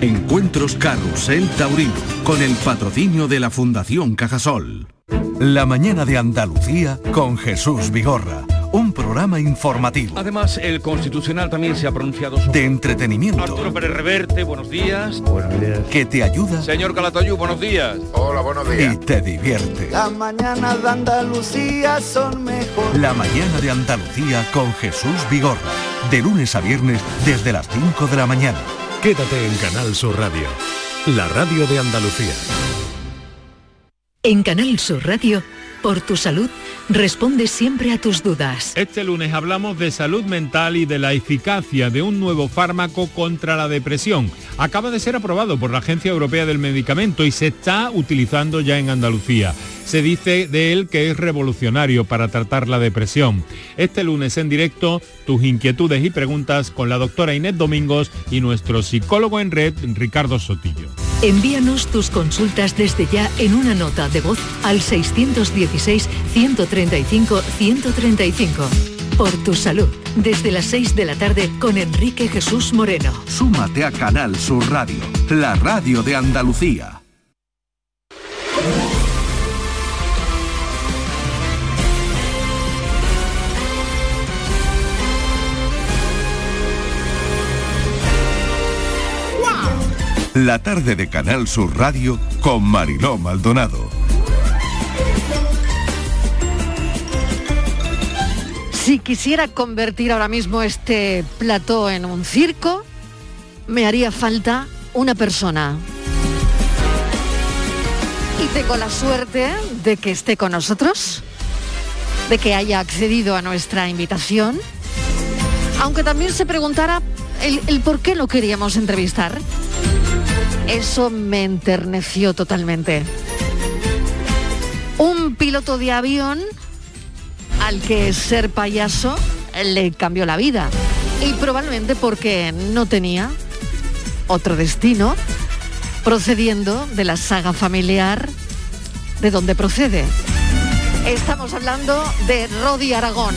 Encuentros Carrusel Taurino. Con el patrocinio de la Fundación Cajasol. La mañana de Andalucía con Jesús Vigorra. Un programa informativo. Además, el Constitucional también se ha pronunciado sobre... De entretenimiento. Arturo Pérez Reverte, buenos días. Buenos días. Que te ayuda. Señor Calatayú, buenos días. Hola, buenos días. Y te divierte. La mañana de Andalucía son mejor. La mañana de Andalucía con Jesús Vigorra. De lunes a viernes desde las 5 de la mañana. Quédate en Canal Sur Radio, la radio de Andalucía. En Canal Sur Radio, por tu salud, responde siempre a tus dudas. Este lunes hablamos de salud mental y de la eficacia de un nuevo fármaco contra la depresión. Acaba de ser aprobado por la Agencia Europea del Medicamento y se está utilizando ya en Andalucía. Se dice de él que es revolucionario para tratar la depresión. Este lunes en directo, tus inquietudes y preguntas con la doctora Inés Domingos y nuestro psicólogo en red, Ricardo Sotillo. Envíanos tus consultas desde ya en una nota de voz al 616-135-135. Por tu salud, desde las 6 de la tarde con Enrique Jesús Moreno. Súmate a Canal Sur Radio, la radio de Andalucía. La tarde de Canal Sur Radio con Mariló Maldonado. Si quisiera convertir ahora mismo este plató en un circo, me haría falta una persona. Y tengo la suerte de que esté con nosotros, de que haya accedido a nuestra invitación, aunque también se preguntara el, por qué lo queríamos entrevistar. Eso me enterneció totalmente. Un piloto de avión al que ser payaso le cambió la vida. Y probablemente porque no tenía otro destino, procediendo de la saga familiar de donde procede. Estamos hablando de Rodi Aragón.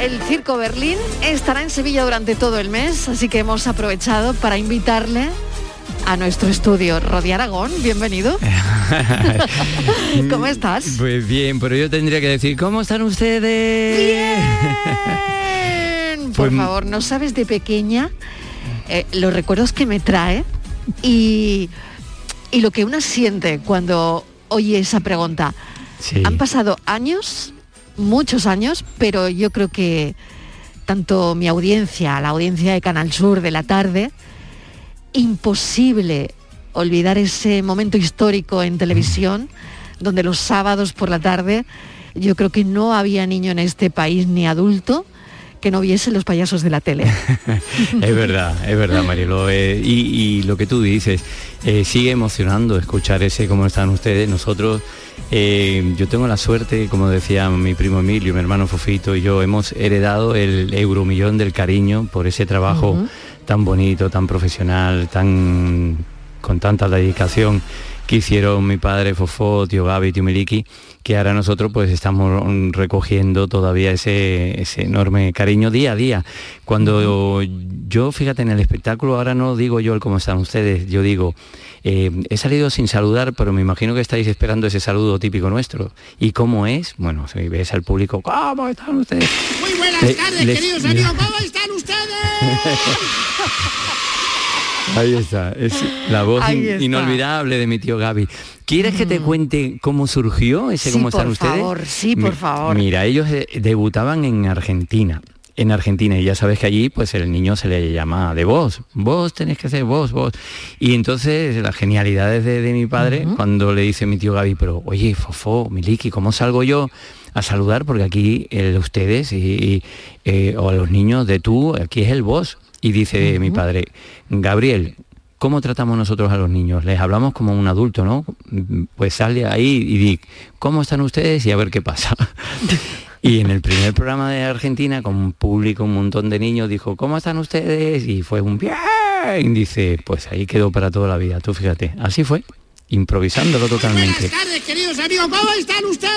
El Circo Berlín estará en Sevilla durante todo el mes, así que hemos aprovechado para invitarle a nuestro estudio. Rodi Aragón, bienvenido. ¿Cómo estás? Pues bien, pero yo tendría que decir, ¿cómo están ustedes? Bien. Por favor, no sabes de pequeña eh, los recuerdos que me trae y, y lo que una siente cuando oye esa pregunta. Sí. Han pasado años, muchos años, pero yo creo que tanto mi audiencia, la audiencia de Canal Sur de la tarde, imposible olvidar ese momento histórico en televisión, donde los sábados por la tarde yo creo que no había niño en este país ni adulto que no viese los payasos de la tele. es verdad, es verdad, Marilo. Eh, y, y, lo que tú dices, eh, sigue emocionando escuchar ese cómo están ustedes. Nosotros, eh, yo tengo la suerte, como decía mi primo Emilio, mi hermano Fofito y yo, hemos heredado el euromillón del cariño por ese trabajo uh -huh. Tan bonito, tan profesional, tan con tanta dedicación que hicieron mi padre Fofó, tío Gaby, tío Miliki, que ahora nosotros pues estamos recogiendo todavía ese, ese enorme cariño día a día. Cuando yo, fíjate, en el espectáculo, ahora no digo yo el cómo están ustedes, yo digo, eh, he salido sin saludar, pero me imagino que estáis esperando ese saludo típico nuestro. ¿Y cómo es? Bueno, si ves al público, ¿cómo están ustedes? Muy buenas tardes, les, queridos amigos, ¿cómo están ustedes? Ahí está, es la voz in- inolvidable de mi tío Gaby. ¿Quieres que te cuente cómo surgió ese Sí, cómo están por ustedes? favor, sí, por favor. Mira, ellos eh, debutaban en Argentina. En Argentina, y ya sabes que allí pues el niño se le llama de vos, vos tenés que ser vos, vos. Y entonces las genialidades de, de mi padre, cuando le dice mi tío Gaby, pero oye, Fofó, Miliki, ¿cómo salgo yo a saludar? Porque aquí el ustedes y, y, eh, o a los niños de tú, aquí es el vos. Y dice mi padre, Gabriel, ¿cómo tratamos nosotros a los niños? Les hablamos como un adulto, ¿no? Pues sale ahí y di, ¿cómo están ustedes? Y a ver qué pasa. Y en el primer programa de Argentina, con un público, un montón de niños, dijo, ¿cómo están ustedes? Y fue un bien. Dice, pues ahí quedó para toda la vida. Tú fíjate, así fue, improvisándolo totalmente. tardes, queridos amigos, ¿cómo están ustedes?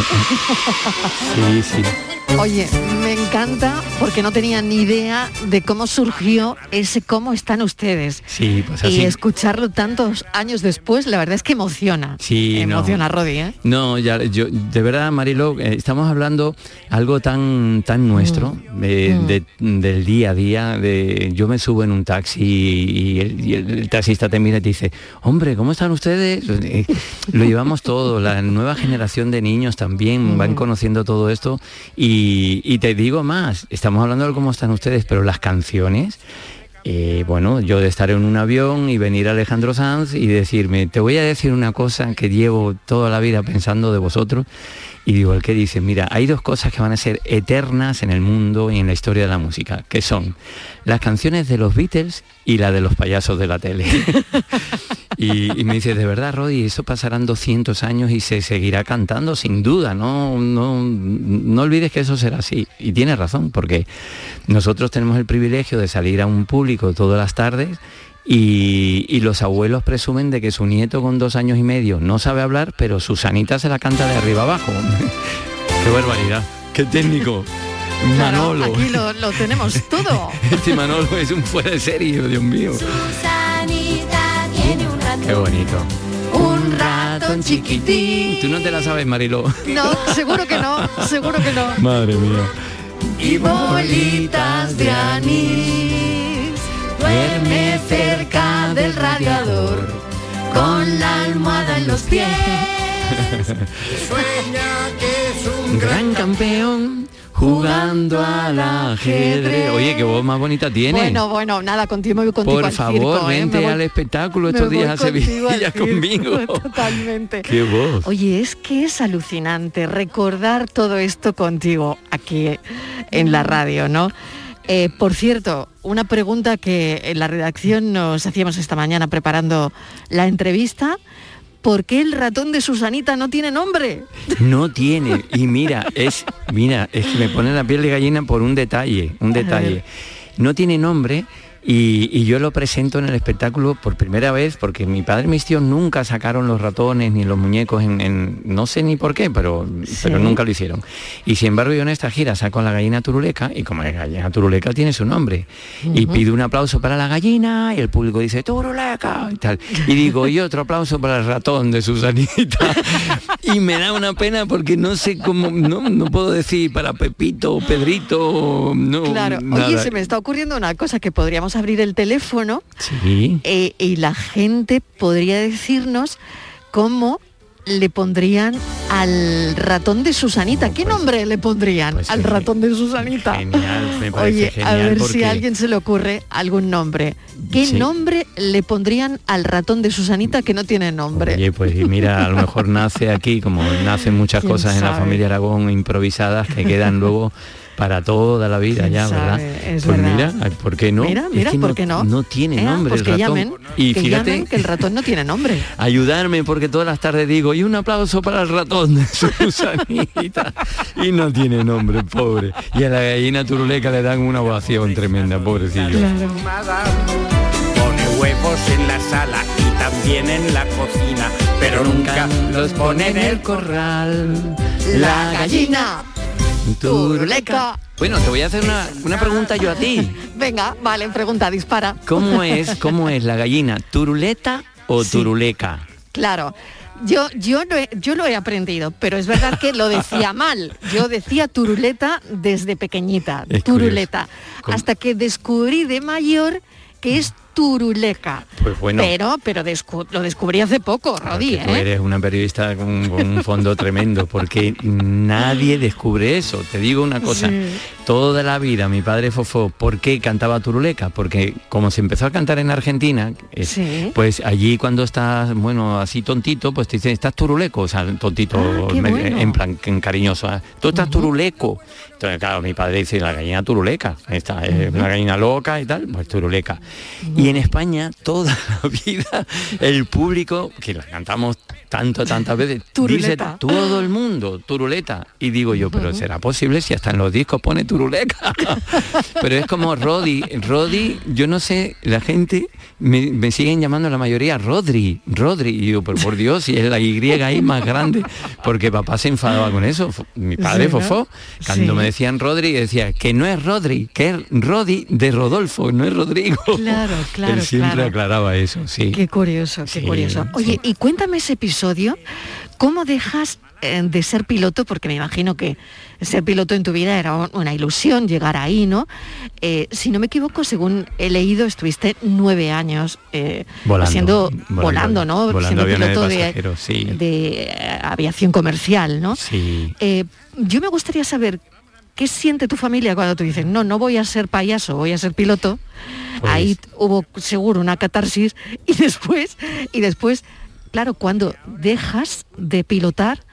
Sí, sí. Oye, me encanta porque no tenía ni idea de cómo surgió ese cómo están ustedes. Sí, pues Y así. escucharlo tantos años después, la verdad es que emociona. Sí, no. emociona, Rodi, ¿eh? No, ya, yo, de verdad, Marilo, eh, estamos hablando algo tan, tan nuestro, de- de- del día a día. De, yo me subo en un taxi y el, y el taxista te mira y te dice, hombre, ¿cómo están ustedes? Eh, Lo llevamos todo, la nueva generación de niños también van conociendo todo esto. Y, y te digo más, estamos hablando de cómo están ustedes, pero las canciones... Eh, bueno, yo de estar en un avión y venir a Alejandro Sanz y decirme, te voy a decir una cosa que llevo toda la vida pensando de vosotros. Y digo, el que dice, mira, hay dos cosas que van a ser eternas en el mundo y en la historia de la música, que son las canciones de los Beatles y la de los payasos de la tele. y, me dice, de verdad, Roddy, eso pasarán 200 años y se seguirá cantando, sin duda, no, no, no olvides que eso será así. Y tiene razón, porque nosotros tenemos el privilegio de salir a un público todas las tardes y, y los abuelos presumen de que su nieto con dos años y medio no sabe hablar, pero Susanita se la canta de arriba abajo. ¡Qué barbaridad! ¡Qué técnico! Claro, Manolo. aquí lo, lo tenemos todo. Este Manolo es un fuera de serie, Dios mío. Qué bonito. Un ratón chiquitín. Tú no te la sabes, Marilo. No, seguro que no, seguro que no. Madre mía. Y bolitas de anís. Duerme cerca del radiador con la almohada en los pies. Un gran campeón jugando al ajedrez. Oye, qué voz más bonita tiene. Bueno, bueno, nada, contigo voy contigo Por al favor, circo, ¿eh? vente voy- al espectáculo estos días a Sevilla conmigo. Totalmente. Qué voz. Oye, es que es alucinante recordar todo esto contigo aquí en la radio, ¿no? Eh, por cierto, una pregunta que en la redacción nos hacíamos esta mañana preparando la entrevista. ¿Por qué el ratón de Susanita no tiene nombre? No tiene. Y mira, es, mira, es que me pone la piel de gallina por un detalle, un detalle. No tiene nombre y, y yo lo presento en el espectáculo por primera vez porque mi padre y mis tíos nunca sacaron los ratones ni los muñecos en, en- no sé ni por qué, pero, pero nunca lo hicieron. Y sin embargo yo en esta gira saco la gallina turuleca y como la gallina turuleca tiene su nombre y Ujú. pido un aplauso para la gallina y el público dice turuleca y tal. Y digo, y otro aplauso para el ratón de Susanita. y me da una pena porque no sé cómo, no, no puedo decir para Pepito, Pedrito, no. Claro, oye, nada. se me está ocurriendo una cosa, que podríamos abrir el teléfono Sí. eh, y la gente podría decirnos cómo le pondrían al ratón de Susanita. ¿Qué nombre le pondrían al ratón de Susanita? Pues Genial, me parece Oye, genial a ver si a alguien se le ocurre algún nombre. ¿Qué Sí. nombre le pondrían al ratón de Susanita que no tiene nombre? Oye, pues mira, a lo mejor nace aquí, como nacen muchas ¿Quién cosas en la familia Aragón improvisadas que quedan luego para toda la vida ¿Quién ya, ¿verdad? Es pues verdad. mira, ¿por qué no? Mira, Es mira, que ¿por qué no? No tiene Eh, nombre pues el que ratón. llamen, y que fíjate, llamen, que el ratón no tiene nombre. ayudarme porque todas las tardes digo, y un aplauso para el ratón de Susanita. y no tiene nombre, pobre. Y a la gallina turuleca le dan una ovación tremenda, pobrecillo. Pone huevos en la sala y también en la cocina, pero nunca los pone en el corral. La gallina turuleca. Bueno, te voy a hacer una, una pregunta yo a ti. Venga, vale, pregunta, dispara. ¿Cómo es, cómo es la gallina? ¿Turuleta o turuleca? Claro. Yo, yo, lo he, yo lo he aprendido, pero es verdad que lo decía mal. Yo decía turuleta desde pequeñita, Es turuleta. Hasta que descubrí de mayor que es turuleca. Pues bueno. Pero, pero descu- lo descubrí hace poco, Rodi, Que tú ¿eh? eres una periodista con, con un fondo tremendo, porque nadie descubre eso. Te digo una cosa, Sí. toda la vida mi padre Fofó, ¿por qué cantaba turuleca? Porque como se empezó a cantar en Argentina, eh, Sí. pues allí cuando estás, bueno, así tontito, pues te dicen, estás turuleco, o sea, tontito, Ah, qué me- bueno. en plan en cariñoso, ah, tú estás turuleco. Entonces, claro, mi padre dice, la gallina turuleca, esta es una gallina loca y tal, pues turuleca. Y en España, toda la vida, el público, que la cantamos tanto, tantas veces, Turuleta. dice todo el mundo, turuleta. Y digo yo, pero ¿será posible si hasta en los discos pone turuleca? pero es como Rodi, Rodi, yo no sé, la gente me, me siguen llamando la mayoría Rodri, Rodri. Y yo, pero por Dios, si es la Y ahí más grande, porque papá se enfadaba con eso. Mi padre, Sí, ¿no? Fofó, cuando Sí. me decían Rodri, decía que no es Rodri, que es Rodi de Rodolfo, no es Rodrigo. Claro, claro, Él siempre claro. aclaraba eso, sí. Qué curioso, qué Sí, curioso. Oye, y cuéntame ese episodio, ¿cómo dejas eh, de ser piloto? Porque me imagino que ser piloto en tu vida era un- una ilusión, llegar ahí, ¿no? Eh, si no me equivoco, según he leído, estuviste nueve años eh, Volando, siendo volando, volando, ¿no? volando siendo de piloto de, sí. de, aviación comercial, ¿no? Sí. Eh, yo me gustaría saber qué siente tu familia cuando tú dices, no, no voy a ser payaso, voy a ser piloto. Pues- Ahí hubo seguro una catarsis y después, y después, claro, cuando dejas de pilotar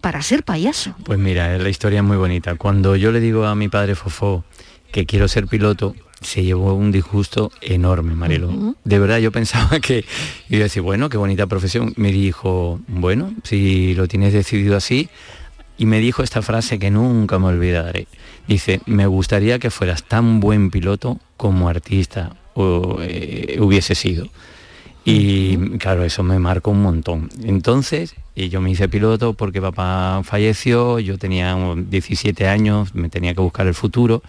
para ser payaso. Pues mira, la historia es muy bonita. Cuando yo le digo a mi padre Fofó que quiero ser piloto, se llevó un disgusto enorme, Marilo. Ujú. De verdad, yo pensaba que iba a decir, bueno, qué bonita profesión. Me dijo, bueno, si lo tienes decidido así, y me dijo esta frase que nunca me olvidaré. Dice, me gustaría que fueras tan buen piloto como artista o, eh, hubiese sido. Y claro, eso me marcó un montón. Entonces, y yo me hice piloto porque papá falleció, yo tenía unos 17 años, me tenía que buscar el futuro.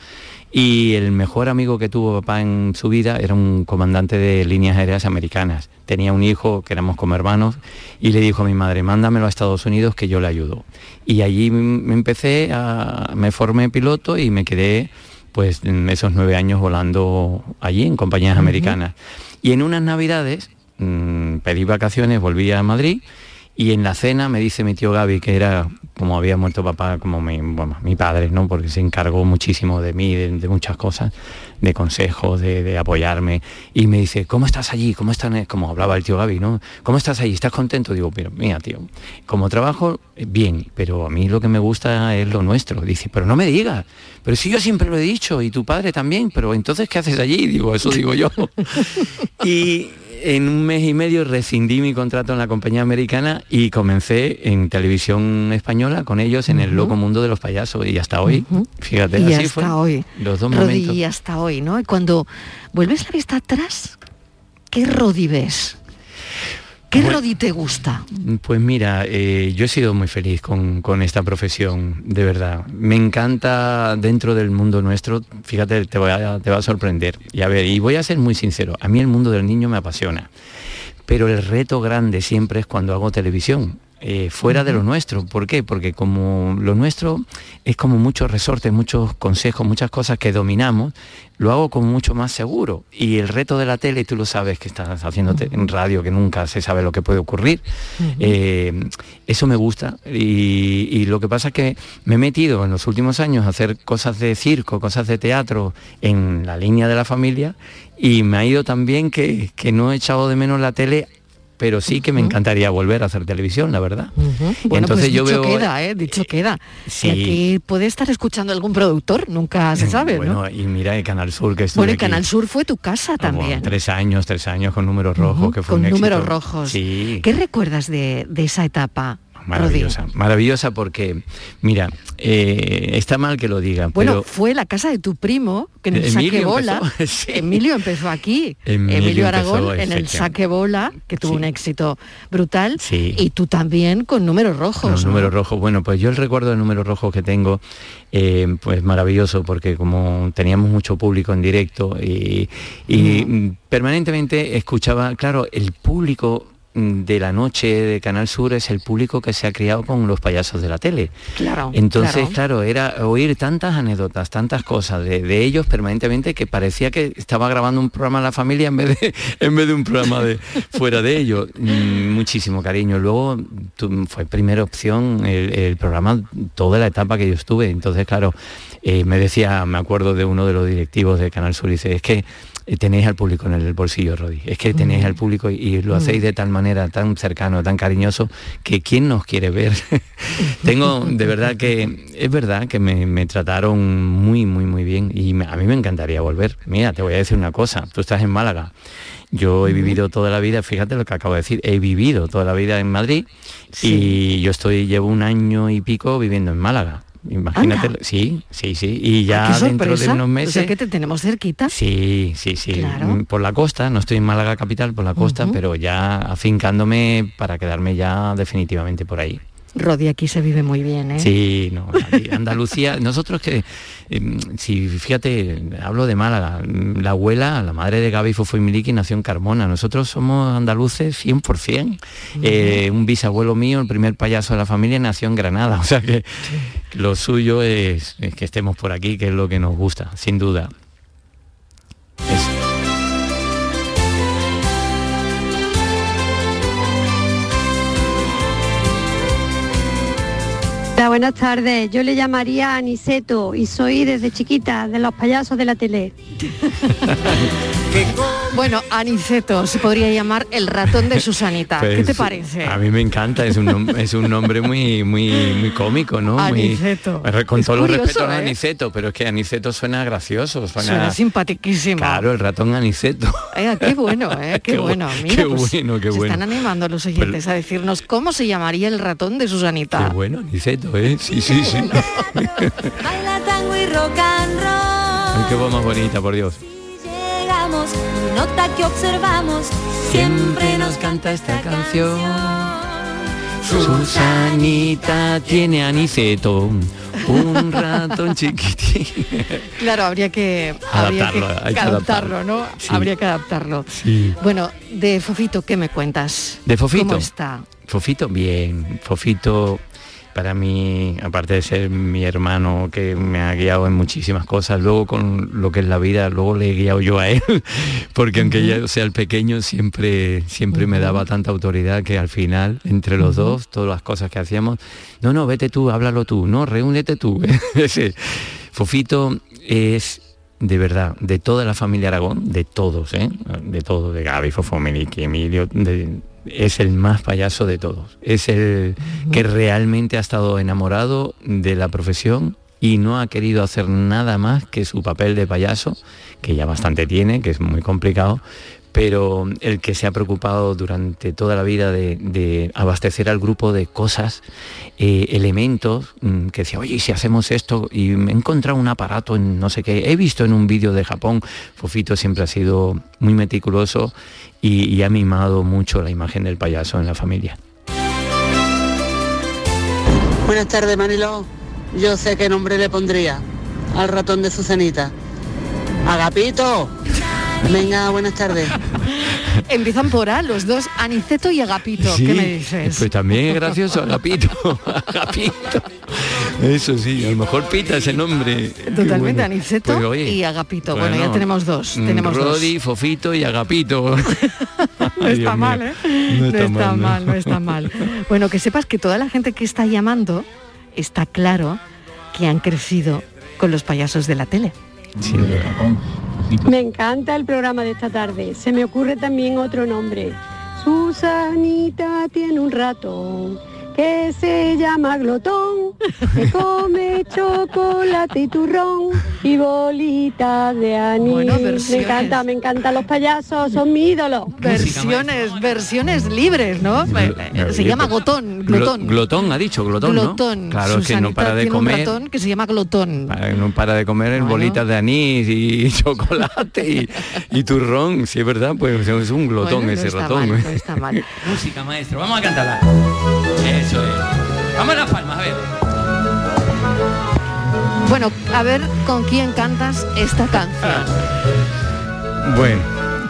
Y el mejor amigo que tuvo papá en su vida era un comandante de líneas aéreas americanas. Tenía un hijo que éramos como hermanos y le dijo a mi madre, mándamelo a Estados Unidos que yo le ayudo. Y allí me empecé a, me formé piloto y me quedé pues en esos nueve años volando allí en compañías americanas. Y en unas navidades mm, pedí vacaciones, volví a Madrid y en la cena me dice mi tío Gaby, que era como había muerto papá, como mi, bueno, mi padre, ¿no? Porque se encargó muchísimo de mí, de, de muchas cosas, de consejos, de, de apoyarme. Y me dice, ¿cómo estás allí? ¿Cómo están? Como hablaba el tío Gaby, ¿no? ¿Cómo estás allí? ¿Estás contento? Digo, pero mira, tío, como trabajo, eh, bien, pero a mí lo que me gusta es lo nuestro. Dice, pero no me digas, pero si yo siempre lo he dicho, y tu padre también, pero entonces, ¿qué haces allí? Digo, eso digo yo. y en un mes y medio rescindí mi contrato en la compañía americana y comencé en televisión española con ellos en el loco mundo de los payasos y hasta hoy, fíjate, y así hasta fue. hoy. Los dos Rodi, momentos. y hasta hoy, ¿no? Y cuando vuelves la vista atrás, ¿qué Rodi ves? ¿Qué Bueno. Rodi te gusta? Pues mira, eh, yo he sido muy feliz con, con esta profesión, de verdad. Me encanta dentro del mundo nuestro, fíjate, te, voy a, te va a sorprender. Y a ver, y voy a ser muy sincero, a mí el mundo del niño me apasiona, pero el reto grande siempre es cuando hago televisión. Eh, fuera de lo nuestro. ¿Por qué? Porque como lo nuestro es como muchos resortes, muchos consejos, muchas cosas que dominamos, lo hago como mucho más seguro. Y el reto de la tele, tú lo sabes que estás haciendo te- en radio, que nunca se sabe lo que puede ocurrir. Eh, eso me gusta. Y, y lo que pasa es que me he metido en los últimos años a hacer cosas de circo, cosas de teatro en la línea de la familia y me ha ido tan bien que, que no he echado de menos la tele. Pero sí que me encantaría volver a hacer televisión, la verdad. Bueno, Entonces pues yo dicho veo queda, ¿eh? Dicho queda. Sí. Y aquí puede estar escuchando algún productor, nunca se sabe, bueno, ¿no? y mira el Canal Sur que estuve Bueno, aquí Canal Sur fue tu casa como también. tres años, tres años con números rojos, que fue Con un números éxito. rojos. Sí. ¿Qué recuerdas de, de esa etapa? Maravillosa, maravillosa porque, mira, eh, está mal que lo diga, Bueno, pero fue la casa de tu primo, que en el Emilio saque bola, empezó, sí. Emilio empezó aquí, Emilio Emilio, empezó, Aragón en el saque bola, que tuvo Sí. un éxito brutal, Sí. y tú también con números rojos. los ¿no? números rojos, bueno, pues yo el recuerdo de números rojos que tengo, eh, pues maravilloso, porque como teníamos mucho público en directo y, y, mm, permanentemente escuchaba, claro, el público de la noche de Canal Sur es el público que se ha criado con los payasos de la tele. Claro. Entonces, claro, era oír tantas anécdotas, tantas cosas de, de ellos permanentemente que parecía que estaba grabando un programa en la familia en vez de, en vez de un programa de fuera de ellos. Mm, muchísimo cariño. Luego tu- fue primera opción el, el programa toda la etapa que yo estuve. Entonces, claro, eh, me decía, me acuerdo de uno de los directivos de Canal Sur, dice, es que tenéis al público en el bolsillo, Rodi. Es que tenéis al público y, y lo hacéis de tal manera, tan cercano, tan cariñoso, que quién nos quiere ver. Tengo, de verdad que, es verdad que me, me trataron muy, muy, muy bien y me- a mí me encantaría volver. Mira, te voy a decir una cosa, tú estás en Málaga. Yo he vivido toda la vida, fíjate lo que acabo de decir, he vivido toda la vida en Madrid y yo estoy, llevo un año y pico viviendo en Málaga. Imagínate, Anda. sí, sí, sí. Y ya dentro de unos O meses. sea que te tenemos cerquita. Sí, sí, sí. Claro. Mm, Por la costa, no estoy en Málaga capital, por la costa, pero ya afincándome para quedarme ya definitivamente por ahí. Rodi, aquí se vive muy bien, ¿eh? Sí, no, Andalucía, nosotros que, eh, si fíjate, hablo de Málaga, la abuela, la madre de Gaby y Miliki nació en Carmona, nosotros somos andaluces 100%. Eh, un bisabuelo mío, el primer payaso de la familia, nació en Granada, o sea que lo suyo es, es que estemos por aquí, que es lo que nos gusta, sin duda. Hola, buenas tardes. Yo le llamaría Aniceto y soy desde chiquita de los payasos de la tele. Bueno, Aniceto se podría llamar el ratón de Susanita. ¿Qué Pues, te parece? A mí me encanta, es un, es un nombre muy, muy, muy cómico, ¿no? Muy- Aniceto. con Es todos los respetos a ¿eh? Aniceto, pero es que Aniceto suena gracioso, suena... Suena simpaticísimo. Claro, el ratón Aniceto. Eh, qué bueno, ¿eh? Qué, Qué bu- bueno. Mira, qué pues, bueno, qué se bueno. están animando los oyentes a decirnos cómo se llamaría el ratón de Susanita. Qué bueno, Aniceto, ¿eh? Sí, sí, sí. Baila tango y rock and roll. Ay, qué voz más bonita, por Dios. Llegamos nota que observamos. Siempre nos canta esta canción. Susanita tiene Aniceto, un ratón chiquitín. Claro, habría que, habría que Adaptarlo, hay que adaptarlo, ¿no? Sí. Habría que adaptarlo. Sí. Bueno, de Fofito, ¿qué me cuentas? ¿De Fofito? ¿Cómo está? Fofito, bien. Fofito, para mí, aparte de ser mi hermano que me ha guiado en muchísimas cosas, luego con lo que es la vida, luego le he guiado yo a él, porque aunque yo sea el pequeño, siempre, siempre me daba tanta autoridad que al final, entre los dos, todas las cosas que hacíamos, no, no, vete tú, háblalo tú, no, reúnete tú. Fofito es de verdad, de toda la familia Aragón, de todos, ¿eh? de todos, de Gaby, Fofo, Meliki, Emilio, de- es el más payaso de todos. Es el que realmente ha estado enamorado de la profesión y no ha querido hacer nada más que su papel de payaso, que ya bastante tiene, que es muy complicado, pero el que se ha preocupado durante toda la vida de, abastecer al grupo de cosas, eh, elementos, mm, que decía, oye, ¿y si hacemos esto, y me he encontrado un aparato en no sé qué, he visto en un vídeo de Japón, Fofito siempre ha sido muy meticuloso y, y ha mimado mucho la imagen del payaso en la familia. Buenas tardes, Manilo. Yo sé qué nombre le pondría al ratón de Susanita. Agapito. Venga, buenas tardes. Empiezan por A, los dos, Aniceto y Agapito. ¿Qué me dices? Pues también es gracioso, Agapito. Agapito. Eso sí, a lo mejor pita ese nombre. Totalmente, bueno. Aniceto Pues, oye, y Agapito. Bueno, ya tenemos dos. mm, Tenemos dos. Rodi, Fofito y Agapito. No está mal, ¿eh? No, está, mal, ¿no? no está mal. Bueno, que sepas que toda la gente que está llamando está claro que han crecido con los payasos de la tele. Me encanta el programa de esta tarde. Se me ocurre también otro nombre. Susanita tiene un ratón que se llama glotón, que come chocolate y turrón y bolitas de anís. Bueno, me encanta, me encantan los payasos, son mi ídolo. Versiones, versiones libres, ¿no? Eh, Se llama glotón, glotón. Glo- glotón, ha dicho, glotón, glotón. ¿no? Claro, es que no Susanita para de comer. un ratón que se llama glotón. para- No para de comer bolitas de anís y chocolate y, y turrón, si es verdad, pues es un glotón Bueno, no ese está ratón. mal, no está mal. Música, maestro. Vamos a cantarla. Eso es. Vamos a las palmas, a ver. Bueno, a ver con quién cantas esta canción. Bueno,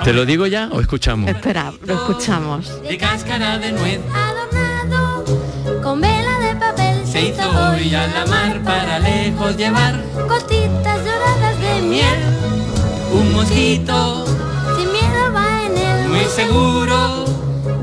¿Te lo digo ya o escuchamos? Espera, lo escuchamos. De cáscara de nuez adornado con vela de papel se hizo hoy a la mar para lejos llevar gotitas doradas de miel. un mosquito Sin miedo va en él, muy seguro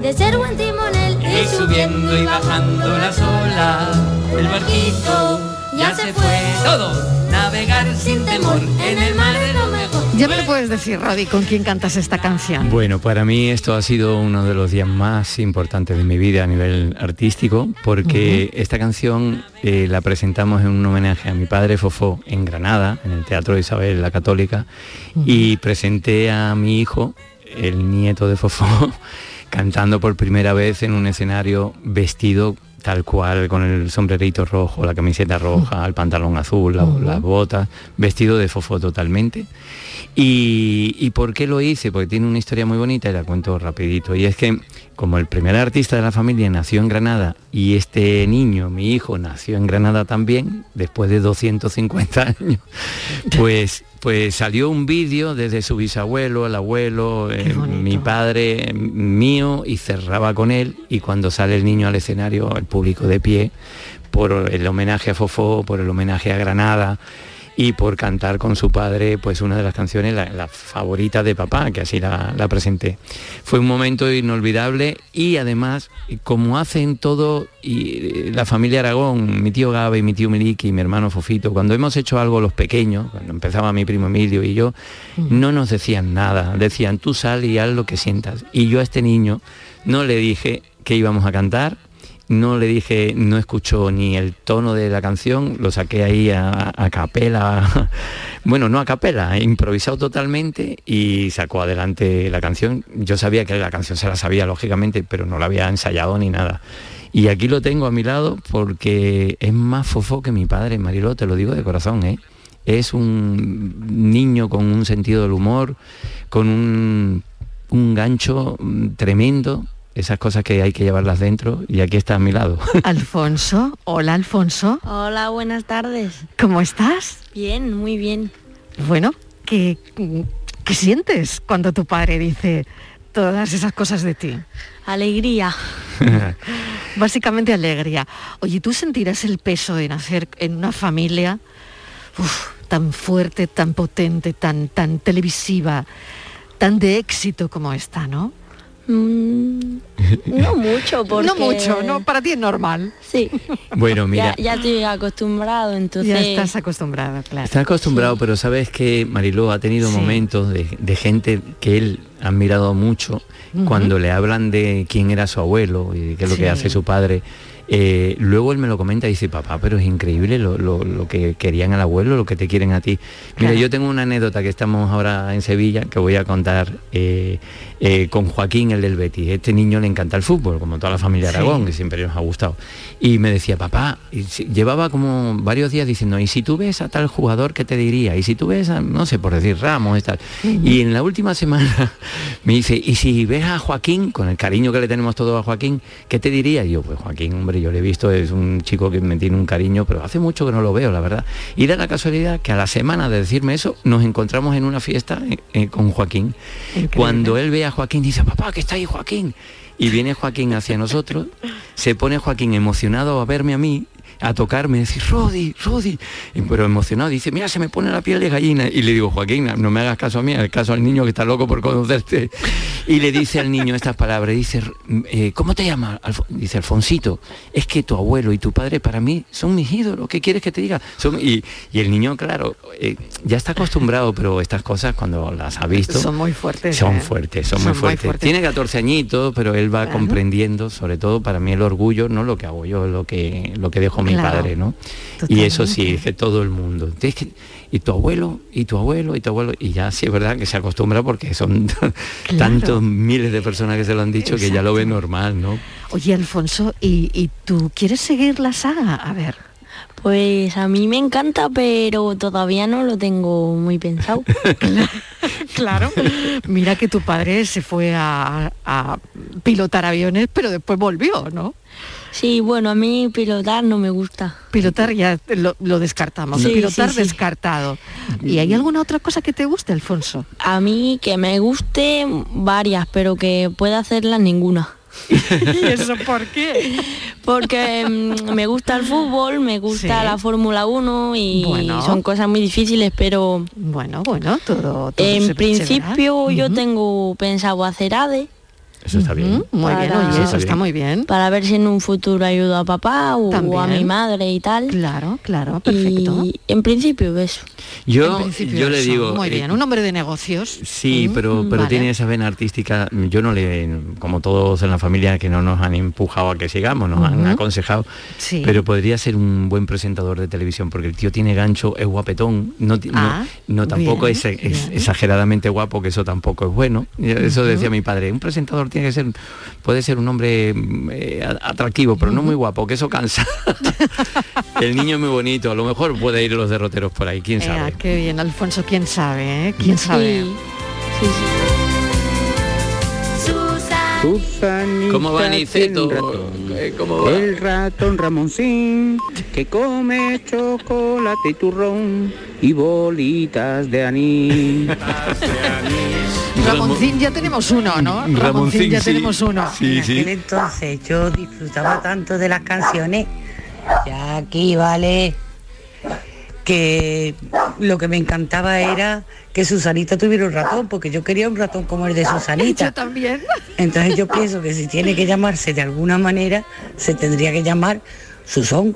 de ser buen timonel. Y subiendo y bajando las olas el barquito ya se fue. Todo navegar sin temor en el mar es lo mejor. Ya me lo puedes decir, Rodi, con quién cantas esta canción. Bueno, para mí esto ha sido uno de los días más importantes de mi vida a nivel artístico, porque esta canción eh, la presentamos en un homenaje a mi padre Fofó en Granada, en el Teatro Isabel la Católica, y presenté a mi hijo, el nieto de Fofó, cantando por primera vez en un escenario vestido tal cual, con el sombrerito rojo, la camiseta roja, el pantalón azul, la- las botas, vestido de Fofó totalmente. Y, ¿Y por qué lo hice? Porque tiene una historia muy bonita y la cuento rapidito. Y es que como el primer artista de la familia nació en Granada y este niño, mi hijo, nació en Granada también, después de 250 años, pues, pues salió un vídeo desde su bisabuelo, el abuelo, eh, mi padre eh, mío y cerraba con él y cuando sale el niño al escenario, el público de pie, por el homenaje a Fofó, por el homenaje a Granada y por cantar con su padre pues una de las canciones, la, la favorita de papá, que así la, la presenté. Fue un momento inolvidable y además, como hacen todo y eh, la familia Aragón, mi tío Gabe mi tío Miliki y mi hermano Fofito, cuando hemos hecho algo los pequeños, cuando empezaba mi primo Emilio y yo, no nos decían nada, decían tú sal y haz lo que sientas. Y yo a este niño no le dije que íbamos a cantar, no le dije, no escuchó ni el tono de la canción, lo saqué ahí a, a capela, bueno, no a capela, improvisado totalmente y sacó adelante la canción. Yo sabía que la canción se la sabía, lógicamente, pero no la había ensayado ni nada. Y aquí lo tengo a mi lado porque es más fofo que mi padre, Mariló, te lo digo de corazón, ¿eh? Es un niño con un sentido del humor, con un, un gancho mm, tremendo, esas cosas que hay que llevarlas dentro y aquí está a mi lado. Alfonso, hola Alfonso, Hola, buenas tardes. ¿cómo estás? Bien, muy bien. Bueno, ¿qué, qué sientes cuando tu padre dice todas esas cosas de ti? Alegría. Básicamente alegría. Oye, ¿tú sentirás el peso de nacer en una familia uf, tan fuerte, tan potente, tan, tan televisiva, tan de éxito como esta, no? Mm, no mucho, porque... No mucho, no, para ti es normal. Sí. Bueno, mira, Ya, ya estoy acostumbrado, entonces... Ya estás acostumbrado, claro. Está acostumbrado, pero sabes que Mariló ha tenido Sí. momentos de, de gente que él ha admirado mucho cuando le hablan de quién era su abuelo y qué es lo Sí. que hace su padre. Eh, luego él me lo comenta y dice, papá, pero es increíble lo, lo- lo que querían al abuelo, lo que te quieren a ti. Mira, Claro. yo tengo una anécdota que estamos ahora en Sevilla que voy a contar eh, eh, con Joaquín, el del Betis. Este niño le encanta el fútbol, como toda la familia Sí. Aragón, que siempre nos ha gustado. Y me decía, papá, y si- llevaba como varios días diciendo, ¿y si tú ves a tal jugador, qué te diría? Y si tú ves a, no sé, por decir Ramos y tal. Y en la última semana me dice, ¿y si ves a Joaquín, con el cariño que le tenemos todos a Joaquín, qué te diría? Y yo, pues Joaquín, hombre, yo le he visto, es un chico que me tiene un cariño, pero hace mucho que no lo veo, la verdad. Y da la casualidad que a la semana de decirme eso, nos encontramos en una fiesta eh, eh, con Joaquín. Cuando él ve a Joaquín, dice, papá, que está ahí Joaquín. Y viene Joaquín hacia nosotros, se pone Joaquín emocionado a verme a mí, a tocarme, decir, Rodi, Rodi, Y- pero emocionado, dice, mira, se me pone la piel de gallina. Y le digo, Joaquín, no me hagas caso a mí, haz caso al niño que está loco por conocerte. Y le dice al niño estas palabras, dice, eh, ¿cómo te llamas? Dice, Alfonsito, es que tu abuelo y tu padre para mí son mis ídolos, ¿qué quieres que te diga? Son- y, y el niño, claro, eh, ya está acostumbrado, pero estas cosas cuando las ha visto... Son muy fuertes. Son ¿eh? fuertes, son, Son muy muy fuertes. fuertes. Tiene 14 añitos, pero él va Claro. comprendiendo, sobre todo para mí el orgullo, no lo que hago yo, lo que lo que dejo mi Claro. padre, ¿no? Y eso sí, es que todo el mundo. Es que- y tu abuelo, y tu abuelo, y tu abuelo, y ya sí es verdad que se acostumbra porque son tantos miles de personas que se lo han dicho que ya lo ve normal, ¿no? Oye, Alfonso, ¿y, y tú quieres seguir la saga? A ver. Pues a mí me encanta, pero todavía no lo tengo muy pensado. claro. Mira que tu padre se fue a, a pilotar aviones, pero después volvió, ¿no? Sí, bueno, a mí pilotar no me gusta. Pilotar ya lo, lo descartamos. Sí, pilotar sí, sí. descartado. ¿Y hay alguna otra cosa que te guste, Alfonso? A mí que me guste varias, pero que pueda hacerlas ninguna. ¿Y eso por qué? Porque mm, me gusta el fútbol, me gusta Sí. la Fórmula 1 y Bueno. son cosas muy difíciles, pero Bueno, bueno, todo. en se principio yo tengo pensado hacer ADE. Eso está bien. Muy bien, Para- oye, eso está muy bien. Para ver si en un futuro ayudo a papá o, o a mi madre y tal. Claro, claro, perfecto. Y en principio eso. Yo, principio yo le digo... Muy eh, bien, un hombre de negocios. Sí, pero, pero vale. tiene esa vena artística. Yo no le, como todos en la familia que no nos han empujado a que sigamos, nos han aconsejado, Sí. pero podría ser un buen presentador de televisión porque el tío tiene gancho, es guapetón, no, Ah, no, tampoco bien, es, es bien. exageradamente guapo, que eso tampoco es bueno. Eso decía mi padre, un presentador tiene que ser, puede ser un hombre eh, a- atractivo, pero no muy guapo, que eso cansa. el niño es muy bonito, a lo mejor puede ir los derroteros por ahí, quién sabe. qué bien, Alfonso, quién sabe, ¿eh? ¿Quién sabe? Sí, Susanita ¿Cómo va, Niceto? un ratón. Eh, ¿Cómo va? El ratón Ramoncín que come chocolate y turrón y bolitas de anís. Ramoncín ya tenemos uno, ¿no? Ramoncín ya tenemos uno. Sí, en aquel entonces yo disfrutaba tanto de las canciones, ya aquí vale, que lo que me encantaba era que Susanita tuviera un ratón, porque yo quería un ratón como el de Susanita. Yo también. Entonces yo pienso que si tiene que llamarse de alguna manera, se tendría que llamar Susón.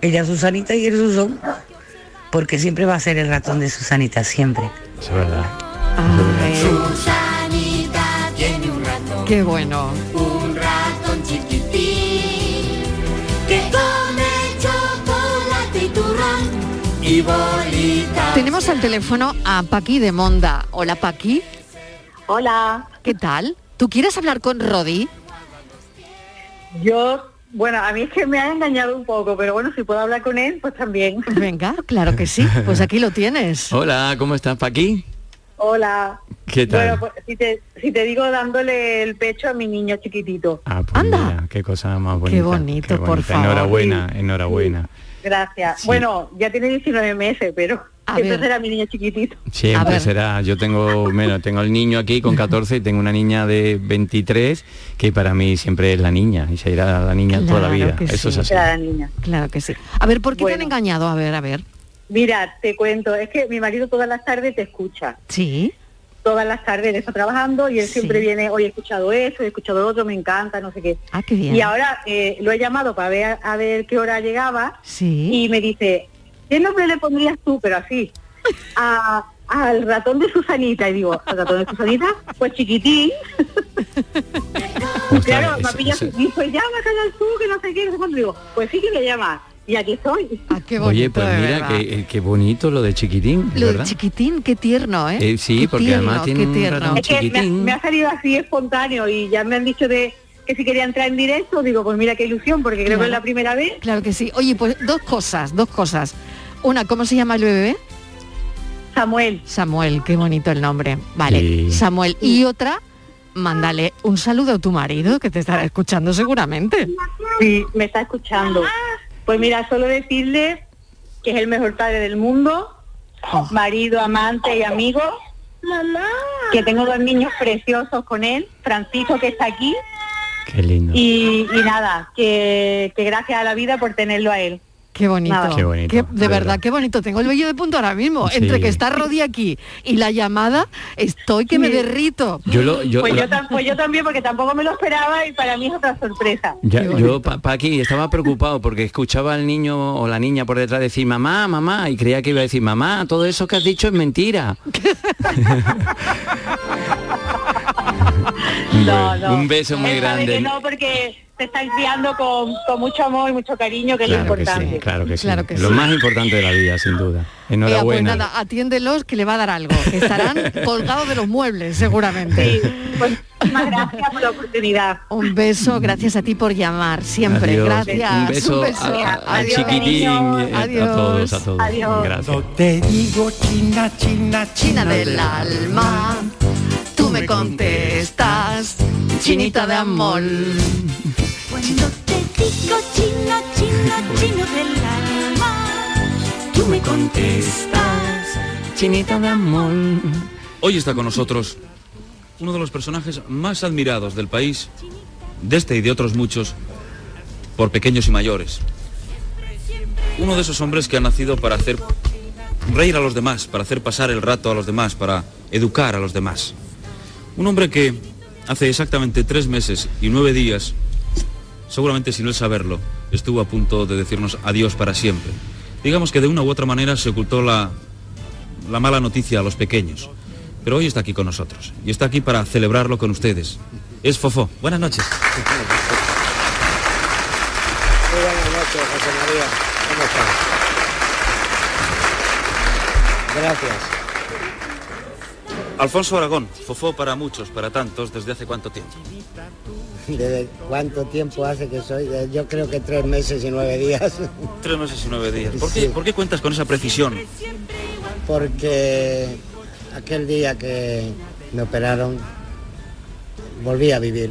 Ella Susanita y él Susón. Porque siempre va a ser el ratón de Susanita, siempre. Es verdad. Susanita tiene un ratón, Qué bueno. Bolitas. Tenemos al teléfono a Paqui de Monda. Hola, Paqui. Hola. ¿Qué tal? ¿Tú quieres hablar con Rodi? Yo, bueno, a mí es que me ha engañado un poco, pero bueno, si puedo hablar con él, pues también. Venga, claro que sí. Pues aquí lo tienes. Hola, ¿cómo estás, Paqui? Hola. ¿Qué tal? Bueno, pues si te, si te digo dándole el pecho a mi niño chiquitito. Ah, pues mira, qué cosa más bonita. Qué bonito, por bonita. favor. Enhorabuena, enhorabuena. Gracias. Sí. Bueno, ya tiene 19 meses, pero siempre ver. será mi niño chiquitito. Siempre será, yo tengo, bueno, tengo el niño aquí con 14 y tengo una niña de 23 que para mí siempre es la niña y se irá la niña toda la vida. que Eso sí. es así. Será la niña. Claro que sí. A ver, ¿por qué te han Bueno. engañado? A ver, a ver. Mira, te cuento, es que mi marido todas las tardes te escucha. Sí. Todas las tardes él está trabajando y él Sí. siempre viene, hoy he escuchado eso, he escuchado lo otro, me encanta, no sé qué. Ah, qué bien. Y ahora eh, lo he llamado para ver a ver qué hora llegaba Sí. y me dice, ¿qué nombre le pondrías tú? Pero así, a- al ratón de Susanita. Y digo, ¿al ratón de Susanita? Pues chiquitín. Claro, eso- pillado, eso- y pues llama, calla tú, que no sé qué, no sé cuánto. Digo, pues sí que me llama. Y aquí estoy. Ah, qué Oye, pues mira, qué, eh, qué bonito lo de chiquitín, Lo de chiquitín, qué tierno, ¿eh? Eh, sí, Qué porque tierno, además tiene qué un ratón Es que me ha, chiquitín. me ha salido así espontáneo y ya me han dicho de que si quería entrar en directo, digo, pues mira qué ilusión, porque creo que es la primera vez. Claro que sí. Oye, pues dos cosas, dos cosas. Una, ¿cómo se llama el bebé? Samuel. Samuel, qué bonito el nombre. Vale, Sí. Samuel. Y otra, mándale un saludo a tu marido, que te estará escuchando seguramente. Sí, me está escuchando. Pues mira, solo decirle que es el mejor padre del mundo, Oh. marido, amante y amigo. Que tengo dos niños preciosos con él, Francisco que está aquí, Qué lindo. y, y nada, que, que gracias a la vida por tenerlo a él. Qué bonito. Nada. Qué bonito, Qué- de de verdad, verdad. qué bonito. Tengo el vello de punto ahora mismo. Sí. Entre que está Rodi aquí y la llamada, estoy que me derrito. Yo lo, yo, Pues lo- yo, tam- pues yo también, porque tampoco me lo esperaba y para mí es otra sorpresa. ya- yo bonito. pa, Paqui, estaba preocupado porque escuchaba al niño o la niña por detrás decir mamá, mamá, y creía que iba a decir mamá, todo eso que has dicho es mentira. No, no. Un beso muy grande. que no, porque te están criando con, con mucho amor y mucho cariño, que es lo Claro que importante. sí, claro que sí. Claro que Lo sí. más importante de la vida, sin duda. Ea, pues Enhorabuena. nada, atiéndelos que le va a dar algo. Estarán colgados de los muebles, seguramente. pues, Muchísimas gracias por la oportunidad. Un beso, gracias a ti por llamar, siempre. Adiós. Gracias. Un beso, a- a- al chiquitín, eh, a todos, a todos. Gracias. Te digo china, china, China del alma, tú me contestas, chinita de amor. Cuando te digo chino, chino, chino del alma, tú me contestas. Chinita de amor. Hoy está con nosotros uno de los personajes más admirados del país, de este y de otros muchos, por pequeños y mayores. Uno de esos hombres que ha nacido para hacer reír a los demás, para hacer pasar el rato a los demás, para educar a los demás. Un hombre que hace exactamente tres meses y nueve días, seguramente sin él saberlo, estuvo a punto de decirnos adiós para siempre. Digamos que de una u otra manera se ocultó la, la mala noticia a los pequeños. Pero hoy está aquí con nosotros y está aquí para celebrarlo con ustedes. Es Fofó. Buenas noches. Muy buenas noches, José María. ¿Cómo estás? Gracias. Alfonso Aragón, Fofó para muchos, para tantos, ¿desde hace cuánto tiempo? ¿Desde cuánto tiempo hace que soy? Yo creo que tres meses y nueve días. Tres meses y nueve días. ¿Por qué, Sí. ¿por qué cuentas con esa precisión? Porque aquel día que me operaron, volví a vivir.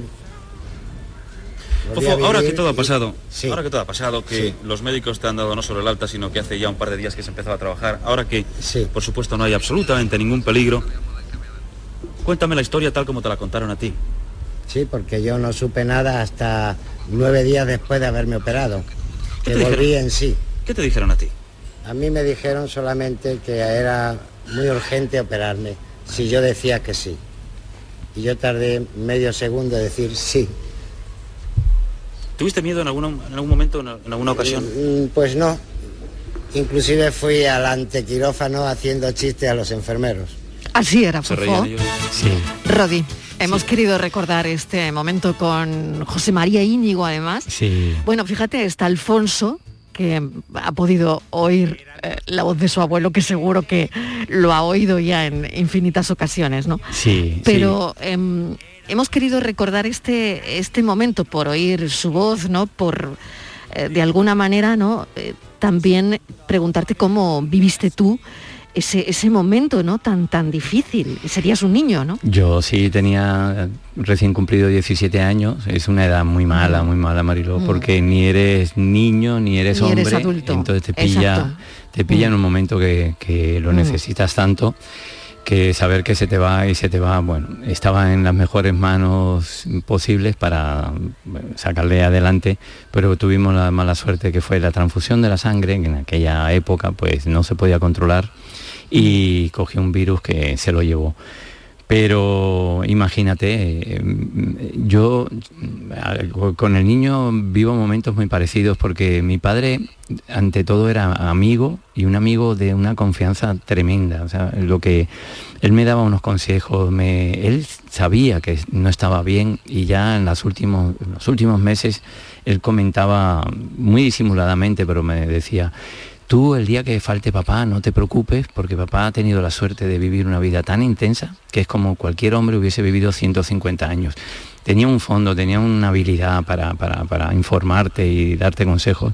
Fofó, ahora que todo ha pasado, Sí. ahora que todo ha pasado, que Sí. los médicos te han dado no solo el alta, sino que hace ya un par de días que se empezaba a trabajar, ahora que por supuesto no hay absolutamente ningún peligro, cuéntame la historia tal como te la contaron a ti. Sí, porque yo no supe nada hasta nueve días después de haberme operado. ¿Qué Que te volví dijeron? en sí. ¿Qué te dijeron a ti? A mí me dijeron solamente que era muy urgente operarme, si yo decía que sí. Y yo tardé medio segundo en decir sí. ¿Tuviste miedo en, alguna- en algún momento, en, en alguna ocasión? Mm, Pues no. Inclusive fui al antequirófano haciendo chistes a los enfermeros. Así era, ¿Se Fofó. Sí. Rodi, hemos querido recordar este momento con José María Íñigo, además. Sí. Bueno, fíjate, está Alfonso, que ha podido oír eh, la voz de su abuelo, que seguro que lo ha oído ya en infinitas ocasiones, ¿no? Sí, Pero em, hemos querido recordar este, este momento por oír su voz, ¿no? Por, eh, de alguna manera, ¿no? Eh, también preguntarte cómo viviste tú ese, ese momento, ¿no? Tan, tan difícil. Serías un niño, ¿no? Yo sí tenía recién cumplido 17 años, es una edad muy mala, muy mala, Mariló, Mm. porque ni eres niño, ni eres Ni hombre, eres adulto. entonces te pilla, Exacto. te pilla en un momento que, que lo Mm. necesitas tanto que saber que se te va y se te va, bueno, estaba en las mejores manos posibles para sacarle adelante, pero tuvimos la mala suerte que fue la transfusión de la sangre, que en aquella época pues no se podía controlar y cogió un virus que se lo llevó. Pero imagínate, eh, yo eh, con el niño vivo momentos muy parecidos porque mi padre ante todo era amigo y un amigo de una confianza tremenda. O sea, lo que él me daba unos consejos, me, él sabía que no estaba bien y ya en, las últimos, en los últimos meses él comentaba muy disimuladamente, pero me decía, Tú el día que falte papá no te preocupes porque papá ha tenido la suerte de vivir una vida tan intensa que es como cualquier hombre hubiese vivido 150 años. Tenía un fondo, tenía una habilidad para, informarte y darte consejos.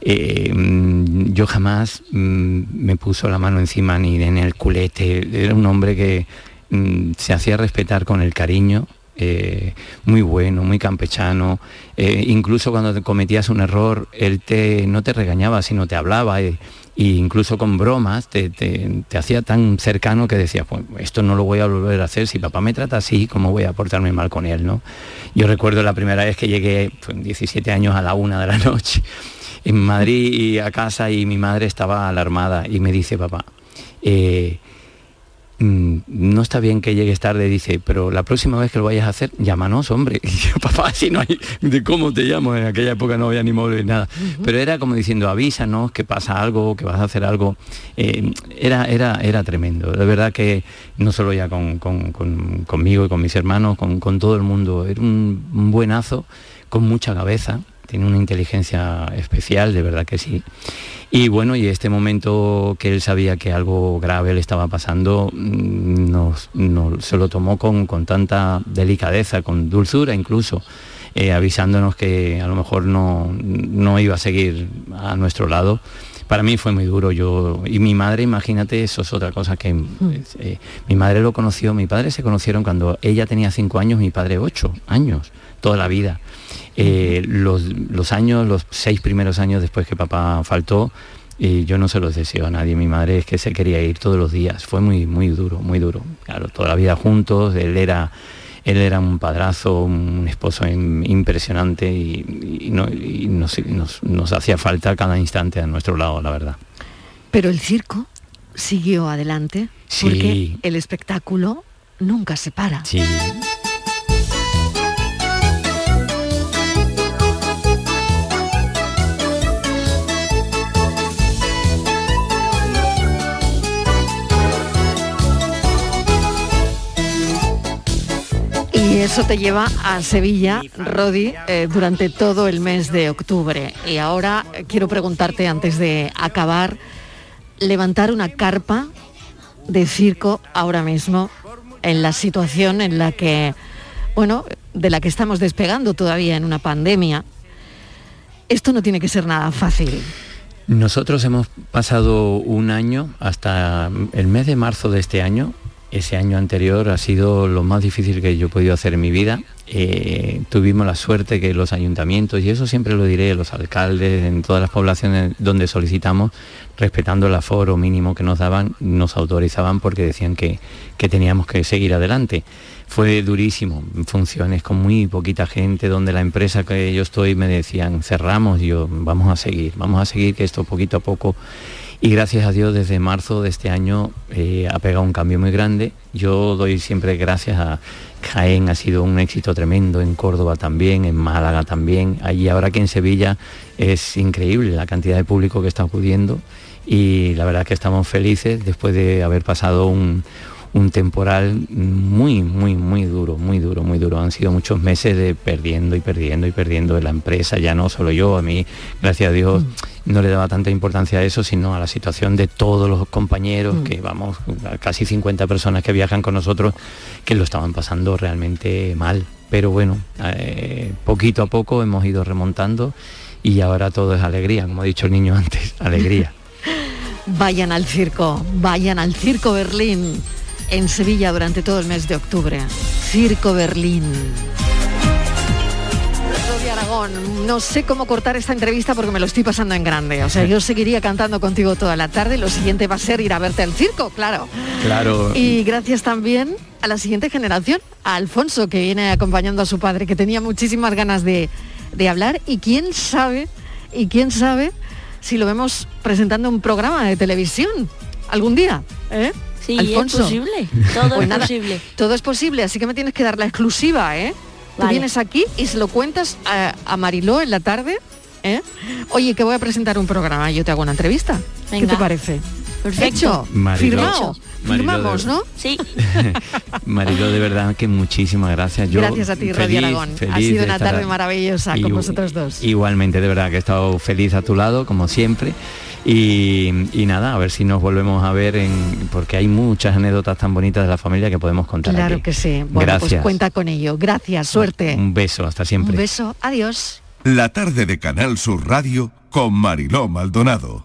Eh, mm, yo jamás mm, me puso la mano encima ni en el culete. Era un hombre que mm, se hacía respetar con el cariño, eh, muy bueno, muy campechano. Eh, incluso cuando te cometías un error, él te, no te regañaba, sino te hablaba. e incluso con bromas te, te- hacía tan cercano que decías, pues esto no lo voy a volver a hacer, si papá me trata así, ¿cómo voy a portarme mal con él? ¿no? Yo recuerdo la primera vez que llegué, pues, 17 años a la una de la noche, en Madrid y a casa y mi madre estaba alarmada y me dice, papá, mm, no está bien que llegues tarde, dice, pero la próxima vez que lo vayas a hacer, llámanos, hombre. Y yo, papá, si no hay, ¿de cómo te llamo? En aquella época no había ni móvil ni nada. Pero era como diciendo, avísanos que pasa algo, que vas a hacer algo. Eh, era, era, era tremendo. De verdad que no solo ya con, con- con- conmigo y con mis hermanos, con, con todo el mundo. Era un, un buenazo, con mucha cabeza. Tiene una inteligencia especial, de verdad que sí. Y bueno, y este momento que él sabía que algo grave le estaba pasando, mm, nos, nos- se lo tomó con, con tanta delicadeza, con dulzura incluso, eh, avisándonos que a lo mejor no, no iba a seguir a nuestro lado. Para mí fue muy duro, yo y mi madre, imagínate, eso es otra cosa que eh, mi madre lo conoció, mi padre se conocieron cuando ella tenía cinco años, mi padre ocho años, toda la vida. Eh, los, los años, los seis primeros años después que papá faltó, y yo no se los deseo a nadie. Mi madre es que se quería ir todos los días. Fue muy, muy duro, muy duro. Claro, toda la vida juntos. Él era, él era un padrazo, un esposo im- impresionante y, y no- y nos, nos- nos hacía falta cada instante a nuestro lado, la verdad. Pero el circo siguió adelante Sí. porque el espectáculo nunca se para. Sí. Eso te lleva a Sevilla, Rodi, eh, durante todo el mes de octubre. Y ahora eh, quiero preguntarte, antes de acabar, levantar una carpa de circo ahora mismo en la situación en la que, bueno, de la que estamos despegando todavía en una pandemia. Esto no tiene que ser nada fácil. Nosotros hemos pasado un año hasta el mes de marzo de este año. Ese año anterior ha sido lo más difícil que yo he podido hacer en mi vida. Eh, tuvimos la suerte que los ayuntamientos, y eso siempre lo diré, los alcaldes, en todas las poblaciones donde solicitamos, respetando el aforo mínimo que nos daban, nos autorizaban porque decían que, que teníamos que seguir adelante. Fue durísimo, funciones con muy poquita gente, donde la empresa que yo estoy me decían, cerramos, yo, vamos a seguir, vamos a seguir, que esto poquito a poco y gracias a Dios desde marzo de este año eh, ha pegado un cambio muy grande. Yo doy siempre gracias a Jaén, ha sido un éxito tremendo, en Córdoba también, en Málaga también. Allí ahora que en Sevilla es increíble la cantidad de público que está acudiendo y la verdad que estamos felices después de haber pasado un, un temporal muy, muy, muy duro, muy duro, muy duro. Han sido muchos meses de perdiendo y perdiendo y perdiendo de la empresa, ya no solo yo, a mí, gracias a Dios, no le daba tanta importancia a eso, sino a la situación de todos los compañeros, que vamos, casi 50 personas que viajan con nosotros, que lo estaban pasando realmente mal. Pero bueno, eh, poquito a poco hemos ido remontando y ahora todo es alegría, como ha dicho el niño antes, alegría. Vayan al circo, vayan al Circo Berlín en Sevilla durante todo el mes de octubre. Circo Berlín. Aragón, no sé cómo cortar esta entrevista porque me lo estoy pasando en grande. O sea, yo seguiría cantando contigo toda la tarde. Lo siguiente va a ser ir a verte al circo, claro. Claro. Y gracias también a la siguiente generación, a Alfonso, que viene acompañando a su padre, que tenía muchísimas ganas de, de hablar. Y quién sabe, y quién sabe si lo vemos presentando un programa de televisión algún día. ¿eh? Sí, es Alfonso. posible. Todo Pues es nada, posible. Todo es posible, así que me tienes que dar la exclusiva, ¿eh? Tú vienes aquí y se lo cuentas a, a Mariló en la tarde, ¿eh? Oye, que voy a presentar un programa, yo te hago una entrevista. ¿Qué te parece? Perfecto. Hecho, Mariló. firmado. Mariló, Firmamos, de- ¿no? Sí. Marilo, de verdad que muchísimas gracias. Yo Gracias a ti, Rodi feliz- Aragón. Ha sido de una tarde maravillosa con vosotros dos. Igualmente, de verdad que he estado feliz a tu lado, como siempre. Y, y nada, a ver si nos volvemos a ver, en, porque hay muchas anécdotas tan bonitas de la familia que podemos contar. Claro aquí. que sí. Bueno, Gracias. pues cuenta con ello. Gracias, suerte. Un beso, hasta siempre. Un beso, adiós. La tarde de Canal Sur Radio con Mariló Maldonado.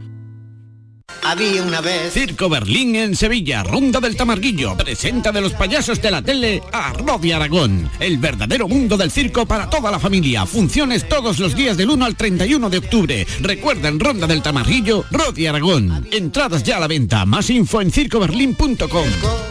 Había una vez. Circo Berlín en Sevilla, Ronda del Tamarguillo. Presenta de los payasos de la tele a Rodi Aragón. El verdadero mundo del circo para toda la familia. Funciones todos los días del 1 al 31 de octubre. Recuerda en Ronda del Tamarguillo, Rodi Aragón. Entradas ya a la venta. Más info en circoberlín.com.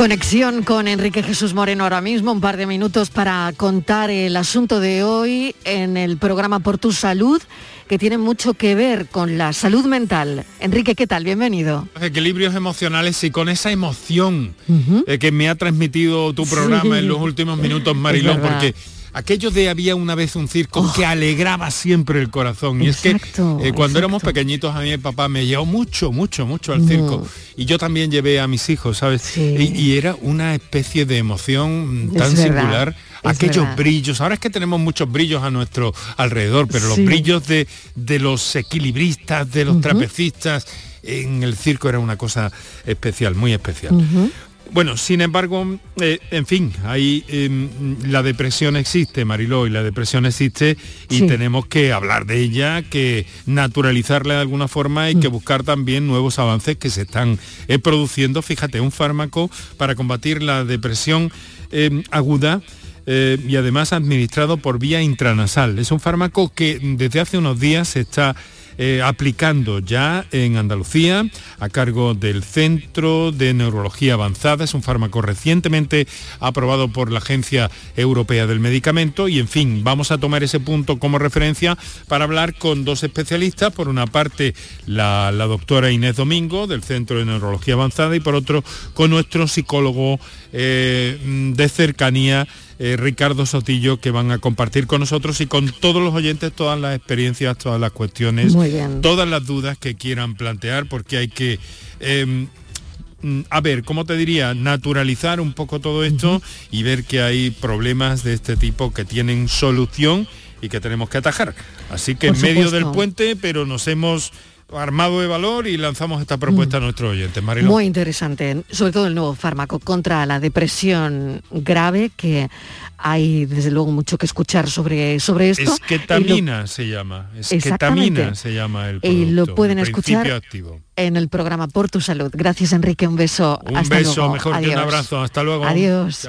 Conexión con Enrique Jesús Moreno ahora mismo, un par de minutos para contar el asunto de hoy en el programa Por tu Salud, que tiene mucho que ver con la salud mental. Enrique, ¿qué tal? Bienvenido. Equilibrios emocionales y con esa emoción eh, que me ha transmitido tu programa Sí. en los últimos minutos, Mariló, verdad. porque aquello de había una vez un circo que alegraba siempre el corazón. Y es que eh, cuando éramos pequeñitos a mí el papá me llevó mucho, mucho, mucho al circo. Y yo también llevé a mis hijos, ¿sabes? Y, y era una especie de emoción Es tan verdad, singular. Aquellos brillos, ahora es que tenemos muchos brillos a nuestro alrededor, pero los brillos de, de los equilibristas, de los trapecistas, en el circo era una cosa especial, muy especial. Bueno, sin embargo, eh, en fin, ahí em, la depresión existe, Mariló, y la depresión existe y Sí. tenemos que hablar de ella, que naturalizarla de alguna forma y que buscar también nuevos avances que se están eh, produciendo. Fíjate, un fármaco para combatir la depresión em, aguda eh, y además administrado por vía intranasal. Es un fármaco que desde hace unos días se está eh, aplicando ya en Andalucía a cargo del Centro de Neurología Avanzada. Es un fármaco recientemente aprobado por la Agencia Europea del Medicamento y en fin, vamos a tomar ese punto como referencia para hablar con dos especialistas. Por una parte, la, doctora Inés Domingo del Centro de Neurología Avanzada y por otro con nuestro psicólogo eh, de cercanía. Eh, Ricardo Sotillo, que van a compartir con nosotros y con todos los oyentes todas las experiencias, todas las cuestiones, todas las dudas que quieran plantear, porque hay que, eh, mm, a ver, ¿cómo te diría? Naturalizar un poco todo esto y ver que hay problemas de este tipo que tienen solución y que tenemos que atajar. Así que Por en medio del puente, pero nos hemos armado de valor y lanzamos esta propuesta a nuestros oyentes. Mariló. Muy interesante, sobre todo el nuevo fármaco contra la depresión grave, que hay desde luego mucho que escuchar sobre, sobre esto. Esquetamina se llama. Esquetamina se llama el Y lo producto, pueden escuchar activo. en el programa Por tu Salud. Gracias Enrique, un beso. Un Hasta beso, luego. mejor que un Adiós. abrazo. Hasta luego. Adiós.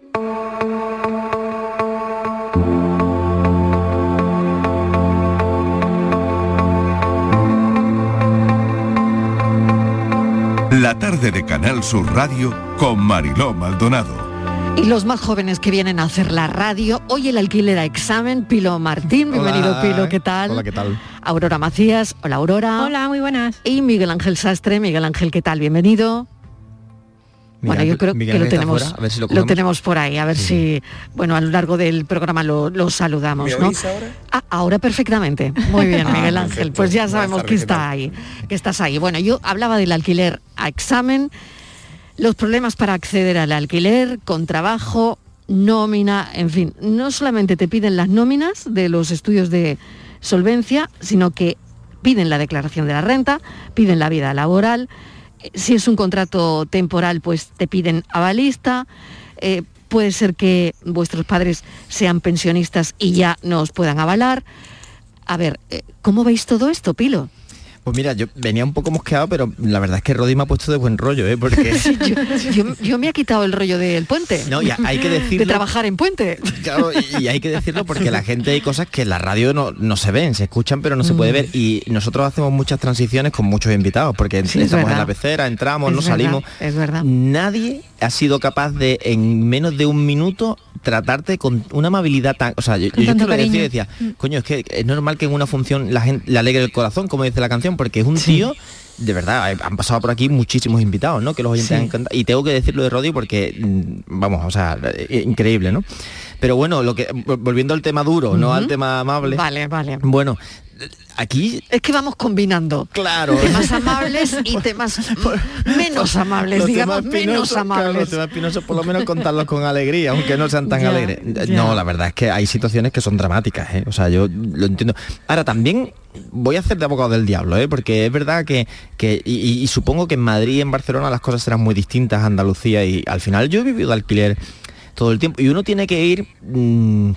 La tarde de Canal Sur Radio con Mariló Maldonado. Y los más jóvenes que vienen a hacer la radio, hoy el alquiler a examen, Pilo Martín, bienvenido Hola. Pilo, ¿qué tal? Hola, ¿qué tal? Aurora Macías, hola Aurora. Hola, muy buenas. Y Miguel Ángel Sastre, Miguel Ángel, ¿qué tal? Bienvenido. Bueno, yo creo Miguel que lo tenemos, fuera, a ver si lo tenemos por ahí, a ver si, bueno, a lo largo del programa lo, lo saludamos, ¿Me ¿no? ahora? Ah, ahora perfectamente. Muy bien, Ah, Miguel Ángel. perfecto. Pues ya sabemos que ¿qué está ahí, que estás ahí. Bueno, yo hablaba del alquiler a examen, los problemas para acceder al alquiler, con trabajo, nómina, en fin, no solamente te piden las nóminas de los estudios de solvencia, sino que piden la declaración de la renta, piden la vida laboral, si es un contrato temporal, pues te piden avalista, eh, puede ser que vuestros padres sean pensionistas y ya no os puedan avalar. A ver, eh, ¿cómo veis todo esto, Pilo? Pues mira, yo venía un poco mosqueado, pero la verdad es que Rodi me ha puesto de buen rollo, ¿eh? Porque... yo, yo- yo me ha quitado el rollo del puente. No, y hay que decirlo- De trabajar en puente. Claro, y hay que decirlo porque la gente hay cosas que en la radio no, no se ven, se escuchan pero no se puede Mm. ver. Y nosotros hacemos muchas transiciones con muchos invitados, porque Sí, es estamos en la pecera, entramos, Es verdad, salimos. Es verdad. Nadie ha sido capaz de en menos de un minuto tratarte con una amabilidad tan. O sea, yo, yo que lo decía decía, coño, es que es normal que en una función la gente le alegre el corazón, como dice la canción, porque es un tío. De verdad, eh, han pasado por aquí muchísimos invitados, ¿no? Que los oyentes Sí. han encantado. Y tengo que decirlo de Rodi porque, mm, vamos, o sea, eh, increíble, ¿no? Pero bueno, lo que vol- volviendo al tema duro, no al tema amable. Vale, vale. Bueno, aquí Es que vamos combinando. Claro. Temas amables y temas menos amables, Los digamos, temas menos espinosos, claro, amables. los temas espinosos, por lo menos contarlos con alegría, aunque no sean tan Ya, alegres. ya. No, la verdad es que hay situaciones que son dramáticas, ¿eh? O sea, yo lo entiendo. Ahora, también voy a hacer de abogado del diablo, ¿eh? Porque es verdad que, que y, supongo que en Madrid y en Barcelona las cosas serán muy distintas Andalucía y al final yo he vivido de alquiler todo el tiempo y uno tiene que ir... mm,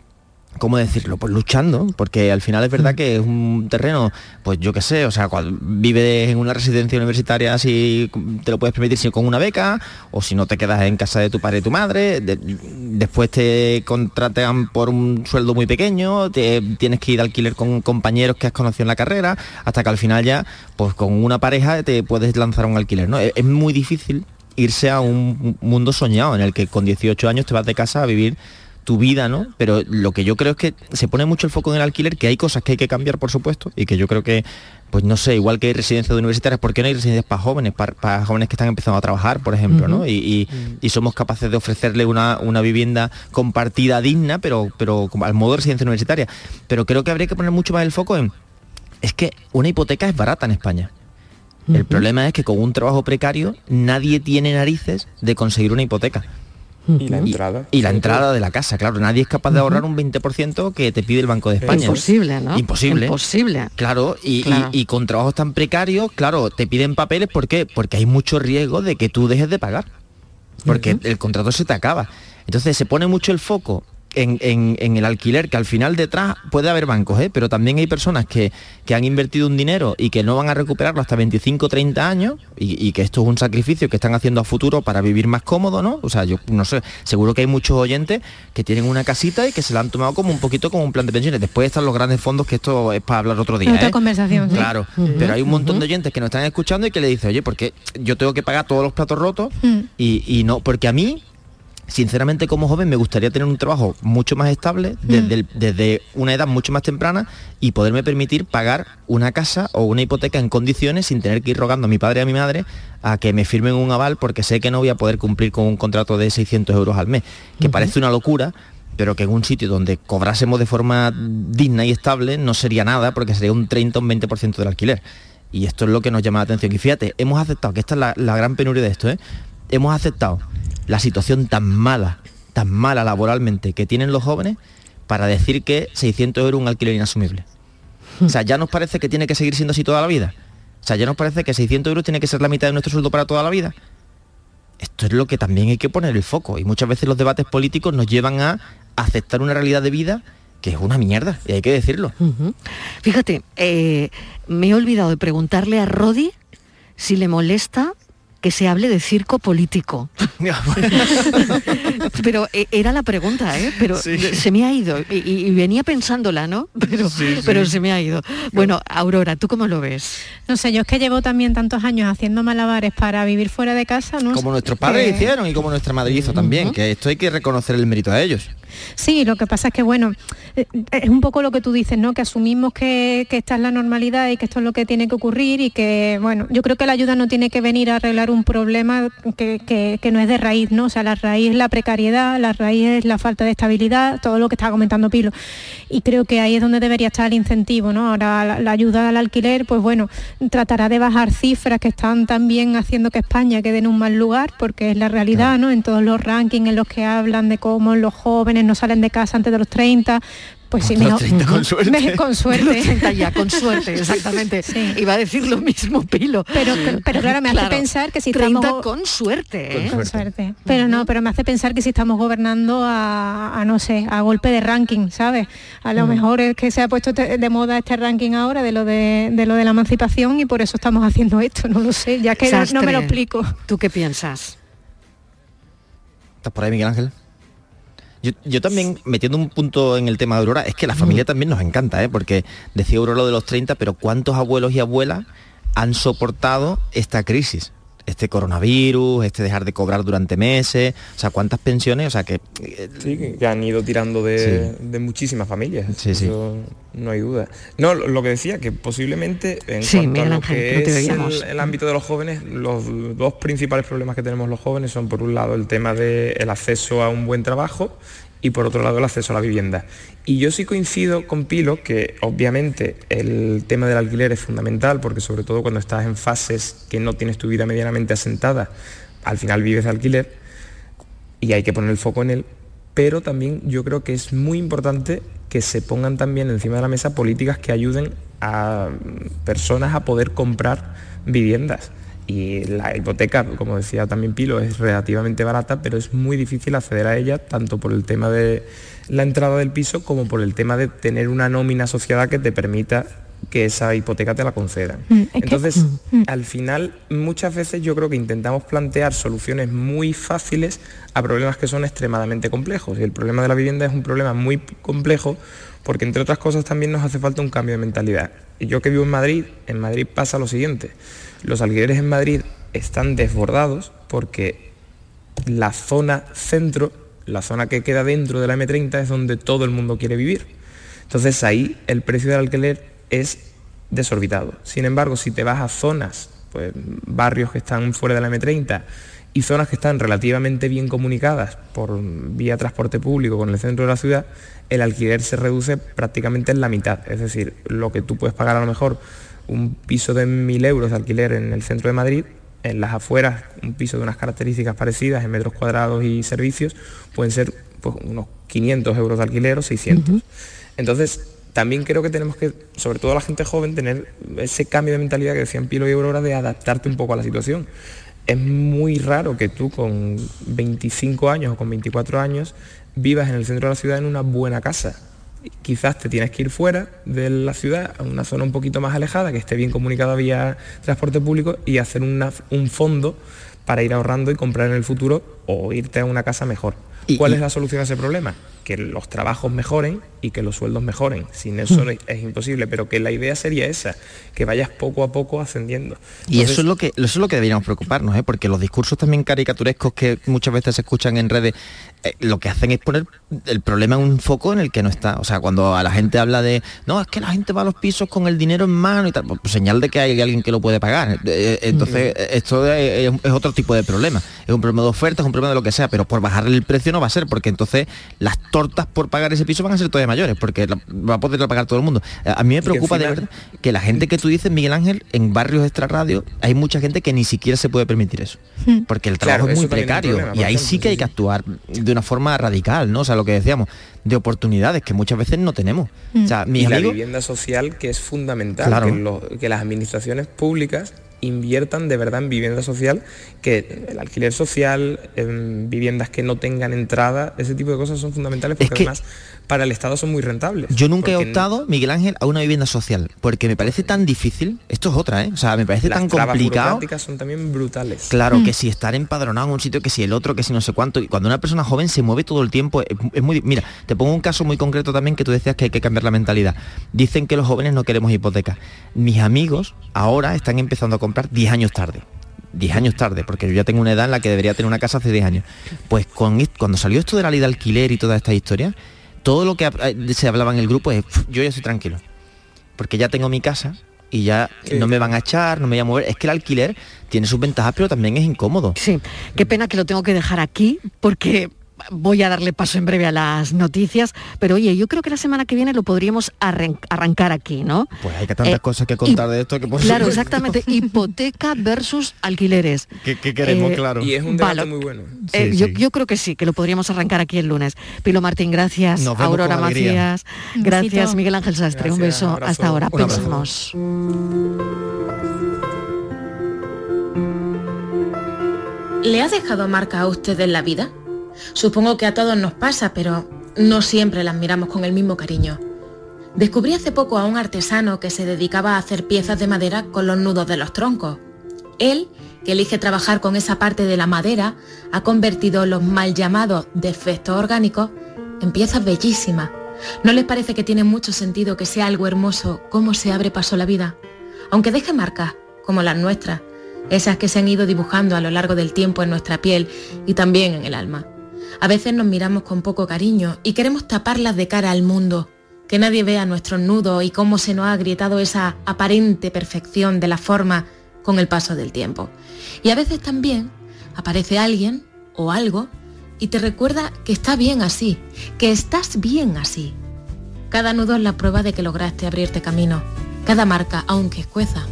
¿Cómo decirlo? Pues luchando, porque al final es verdad que es un terreno, pues yo qué sé, o sea, cuando vives en una residencia universitaria si te lo puedes permitir si con una beca, o si no te quedas en casa de tu padre y tu madre, de- después te contratan por un sueldo muy pequeño, te tienes que ir de alquiler con compañeros que has conocido en la carrera, hasta que al final ya, pues con una pareja te puedes lanzar a un alquiler, ¿no? Es, es muy difícil irse a un mundo soñado en el que con 18 años te vas de casa a vivir tu vida, ¿no? Pero lo que yo creo es que se pone mucho el foco en el alquiler, que hay cosas que hay que cambiar, por supuesto, y que yo creo que, pues no sé, igual que hay residencias de universitarias, ¿por qué no hay residencias para jóvenes, para, para jóvenes que están empezando a trabajar, por ejemplo, ¿no? Y, y- y somos capaces de ofrecerle una, una vivienda compartida digna, pero, pero al modo de residencia universitaria. Pero creo que habría que poner mucho más el foco en, es que una hipoteca es barata en España. El problema es que con un trabajo precario nadie tiene narices de conseguir una hipoteca. Y la entrada. Y la entrada de la casa, claro. Nadie es capaz de ahorrar un 20% que te pide el Banco de España. Imposible, ¿no? Imposible. Imposible. Claro, y, y- Claro. y con trabajos tan precarios, claro, te piden papeles, ¿por qué? Porque hay mucho riesgo de que tú dejes de pagar. Porque el contrato se te acaba. Entonces se pone mucho el foco en, en- en el alquiler, que al final detrás puede haber bancos, ¿eh? pero también hay personas que, que han invertido un dinero y que no van a recuperarlo hasta 25 30 años y, y que esto es un sacrificio que están haciendo a futuro para vivir más cómodo, ¿no? O sea, yo no sé, seguro que hay muchos oyentes que tienen una casita y que se la han tomado como un poquito como un plan de pensiones. Después están los grandes fondos, que esto es para hablar otro día. Otra ¿eh? conversación, sí. Claro, pero hay un montón de oyentes que nos están escuchando y que le dicen, oye, porque yo tengo que pagar todos los platos rotos Mm. y, y no, porque a mí, sinceramente como joven, me gustaría tener un trabajo mucho más estable desde, el- desde una edad mucho más temprana y poderme permitir pagar una casa o una hipoteca en condiciones sin tener que ir rogando a mi padre y a mi madre a que me firmen un aval porque sé que no voy a poder cumplir con un contrato de 600 euros al mes, que parece una locura, pero que en un sitio donde cobrásemos de forma digna y estable no sería nada porque sería un 30 o un 20% del alquiler. Y esto es lo que nos llama la atención. Y fíjate, hemos aceptado, que esta es la, la gran penuria de esto, ¿eh? hemos aceptado la situación tan mala, tan mala laboralmente que tienen los jóvenes para decir que 600 euros un alquiler inasumible. O sea, ya nos parece que tiene que seguir siendo así toda la vida. O sea, ya nos parece que 600 euros tiene que ser la mitad de nuestro sueldo para toda la vida. Esto es lo que también hay que poner el foco. Y muchas veces los debates políticos nos llevan a aceptar una realidad de vida que es una mierda, y hay que decirlo. Fíjate, eh, me he olvidado de preguntarle a Rodi si le molesta que se hable de circo político. pero eh, era la pregunta, ¿eh? Pero se me ha ido y, y venía pensándola, ¿no? Pero, Sí, sí. pero se me ha ido. Bueno, Aurora, ¿tú cómo lo ves? No sé, yo es que llevo también tantos años haciendo malabares para vivir fuera de casa, ¿no? Como nuestros padres Que- hicieron y como nuestra madre hizo también, que esto hay que reconocer el mérito a ellos. Sí, lo que pasa es que, bueno, eh, es un poco lo que tú dices, ¿no? Que asumimos que, que esta es la normalidad y que esto es lo que tiene que ocurrir y que, bueno, yo creo que la ayuda no tiene que venir a arreglar un problema que, que- que no es de raíz, ¿no? O sea, la raíz es la precariedad, la raíz es la falta de estabilidad, todo lo que estaba comentando Pilo. Y creo que ahí es donde debería estar el incentivo, ¿no? Ahora la, la ayuda al alquiler, pues bueno, tratará de bajar cifras que están también haciendo que España quede en un mal lugar, porque es la realidad, ¿no? En todos los rankings en los que hablan de cómo los jóvenes no salen de casa antes de los 30, pues sí, mejor- 30 con suerte. Me- con suerte. Los 30 ya, con suerte, exactamente. Iba a decir lo mismo, Pilo. Pero, pero claro, me hace pensar que si 30 estamos... con suerte, ¿eh? Con suerte. Pero no, pero me hace pensar que si estamos gobernando a, a, no sé, a golpe de ranking, ¿sabes? A lo Mm. mejor es que se ha puesto te- de moda este ranking ahora de lo de, de lo de la emancipación y por eso estamos haciendo esto, no lo sé, ya que no, no me lo explico. ¿Tú qué piensas? ¿Estás por ahí, Miguel Ángel? Yo, yo también, metiendo un punto en el tema de Aurora, es que la familia también nos encanta, ¿eh? porque decía Aurora lo de los 30, pero ¿cuántos abuelos y abuelas han soportado esta crisis? Este coronavirus, este dejar de cobrar durante meses, o sea, ¿cuántas pensiones? O sea, que... Sí, que- han ido tirando de, de muchísimas familias. Eso no hay duda. No, lo que decía, que posiblemente en Sí, cuanto a lo Ángel, que es el, el ámbito de los jóvenes, los dos principales problemas que tenemos los jóvenes son, por un lado, el tema del acceso a un buen trabajo y por otro lado el acceso a la vivienda. Y yo sí coincido con Pilo que obviamente el tema del alquiler es fundamental porque sobre todo cuando estás en fases que no tienes tu vida medianamente asentada, al final vives de alquiler y hay que poner el foco en él, pero también yo creo que es muy importante que se pongan también encima de la mesa políticas que ayuden a personas a poder comprar viviendas. Y la hipoteca, como decía también Pilo, es relativamente barata, pero es muy difícil acceder a ella, tanto por el tema de la entrada del piso como por el tema de tener una nómina asociada que te permita que esa hipoteca te la concedan. Mm, Entonces, mm, mm. al final, muchas veces yo creo que intentamos plantear soluciones muy fáciles a problemas que son extremadamente complejos. Y el problema de la vivienda es un problema muy complejo porque, entre otras cosas, también nos hace falta un cambio de mentalidad. Y yo que vivo en Madrid, en Madrid pasa lo siguiente. Los alquileres en Madrid están desbordados porque la zona centro, la zona que queda dentro de la M30 es donde todo el mundo quiere vivir. Entonces ahí el precio del alquiler es desorbitado. Sin embargo, si te vas a zonas, pues barrios que están fuera de la M30 y zonas que están relativamente bien comunicadas por vía transporte público con el centro de la ciudad, el alquiler se reduce prácticamente en la mitad. Es decir, lo que tú puedes pagar a lo mejor un piso de 1.000 euros de alquiler en el centro de Madrid, en las afueras, un piso de unas características parecidas en metros cuadrados y servicios, pueden ser pues, unos 500 euros de alquiler o 600. Entonces, también creo que tenemos que, sobre todo la gente joven, tener ese cambio de mentalidad que decían Pilo y Aurora de adaptarte un poco a la situación. Es muy raro que tú con 25 años o con 24 años vivas en el centro de la ciudad en una buena casa. Quizás te tienes que ir fuera de la ciudad, a una zona un poquito más alejada, que esté bien comunicada vía transporte público y hacer una- un fondo para ir ahorrando y comprar en el futuro o irte a una casa mejor. ¿Cuál es la solución a ese problema? Que los trabajos mejoren y que los sueldos mejoren. Sin eso Mm. es, imposible, pero que la idea sería esa, que vayas poco a poco ascendiendo. Y eso es lo que eso es lo que deberíamos preocuparnos, ¿eh? porque los discursos también caricaturescos que muchas veces se escuchan en redes, eh, lo que hacen es poner el problema en un foco en el que no está. O sea, cuando a la gente habla de, no, es que la gente va a los pisos con el dinero en mano y tal, pues señal de que hay alguien que lo puede pagar. Eh, Entonces, eh, esto es, es otro tipo de problema. Es un problema de oferta, es un problema de lo que sea, pero por bajarle el precio no va a ser, porque entonces las tortas por pagar ese piso van a ser todavía mayores, porque la- va a poder pagar todo el mundo. A mí me preocupa de encima- verdad que la gente que tú dices, Miguel Ángel, en barrios extra radio, hay mucha gente que ni siquiera se puede permitir eso. Porque el trabajo Claro, es muy precario. problema, y ahí ejemplo, sí que hay que actuar de una forma radical, ¿no? O sea, lo que decíamos, de oportunidades que muchas veces no tenemos. O sea, mis y la vivienda social que es fundamental, Claro. que, lo- que las administraciones públicas inviertan de verdad en vivienda social, que el alquiler social, en viviendas que no tengan entrada, ese tipo de cosas son fundamentales porque además para el Estado son muy rentables. Yo nunca he optado, Miguel Ángel, a una vivienda social, porque me parece tan difícil, esto es otra, ¿eh? O sea, me parece las tan complicado. burocráticas son también brutales. Claro, que si estar empadronado en un sitio, que si el otro, que si no sé cuánto. Y cuando una persona joven se mueve todo el tiempo, es, es muy... Mira, te pongo un caso muy concreto también que tú decías que hay que cambiar la mentalidad. Dicen que los jóvenes no queremos hipotecas. Mis amigos ahora están empezando a comprar 10 años tarde. 10 años tarde, porque yo ya tengo una edad en la que debería tener una casa hace 10 años. Pues con, cuando salió esto de la ley de alquiler y toda esta historia, todo lo que eh, se hablaba en el grupo es, "Pf, yo ya estoy tranquilo, porque ya tengo mi casa y ya Sí. no me van a echar, no me voy a mover. Es que el alquiler tiene sus ventajas, pero también es incómodo. Sí, qué pena que lo tengo que dejar aquí porque voy a darle paso en breve a las noticias, pero oye, yo creo que la semana que viene lo podríamos arran- arrancar aquí, ¿no? Pues hay que tantas Eh, cosas que contar de esto que por Claro, supuesto. exactamente, hipoteca versus alquileres. ¿Qué, qué queremos, Eh, claro? Y es un debate Vale. muy bueno. Eh, Sí, yo, sí. yo creo que sí, que lo podríamos arrancar aquí el lunes. Pilo Martín, gracias. Nos vemos Aurora con. Macías, gracias. besito. Miguel Ángel Sastre, un beso. un abrazo. Hasta ahora, pensamos. ¿Le ha dejado marca a usted en la vida? Supongo que a todos nos pasa, pero no siempre las miramos con el mismo cariño. Descubrí hace poco a un artesano que se dedicaba a hacer piezas de madera con los nudos de los troncos. Él, que elige trabajar con esa parte de la madera, ha convertido los mal llamados defectos orgánicos en piezas bellísimas. ¿No les parece que tiene mucho sentido que sea algo hermoso cómo se abre paso la vida? Aunque deje marcas, como las nuestras, esas que se han ido dibujando a lo largo del tiempo en nuestra piel y también en el alma. A veces nos miramos con poco cariño y queremos taparlas de cara al mundo, que nadie vea nuestros nudos y cómo se nos ha agrietado esa aparente perfección de la forma con el paso del tiempo. Y a veces también aparece alguien o algo y te recuerda que está bien así, que estás bien así. Cada nudo es la prueba de que lograste abrirte camino. Cada marca, aunque escueza,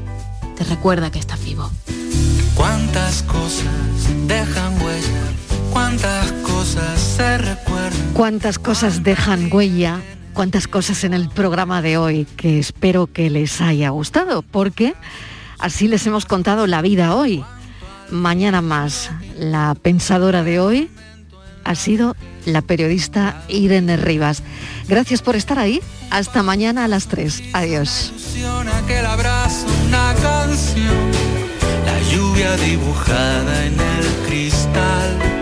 te recuerda que estás vivo. Cuántas cosas se recuerdan. Cuántas cosas dejan huella, cuántas cosas en el programa de hoy que espero que les haya gustado, porque así les hemos contado la vida hoy. Mañana más, la pensadora de hoy ha sido la periodista Irene Rivas. Gracias por estar ahí. Hasta mañana a las 3. Adiós. Ilusión, aquel abrazo, una canción, la lluvia dibujada en el cristal.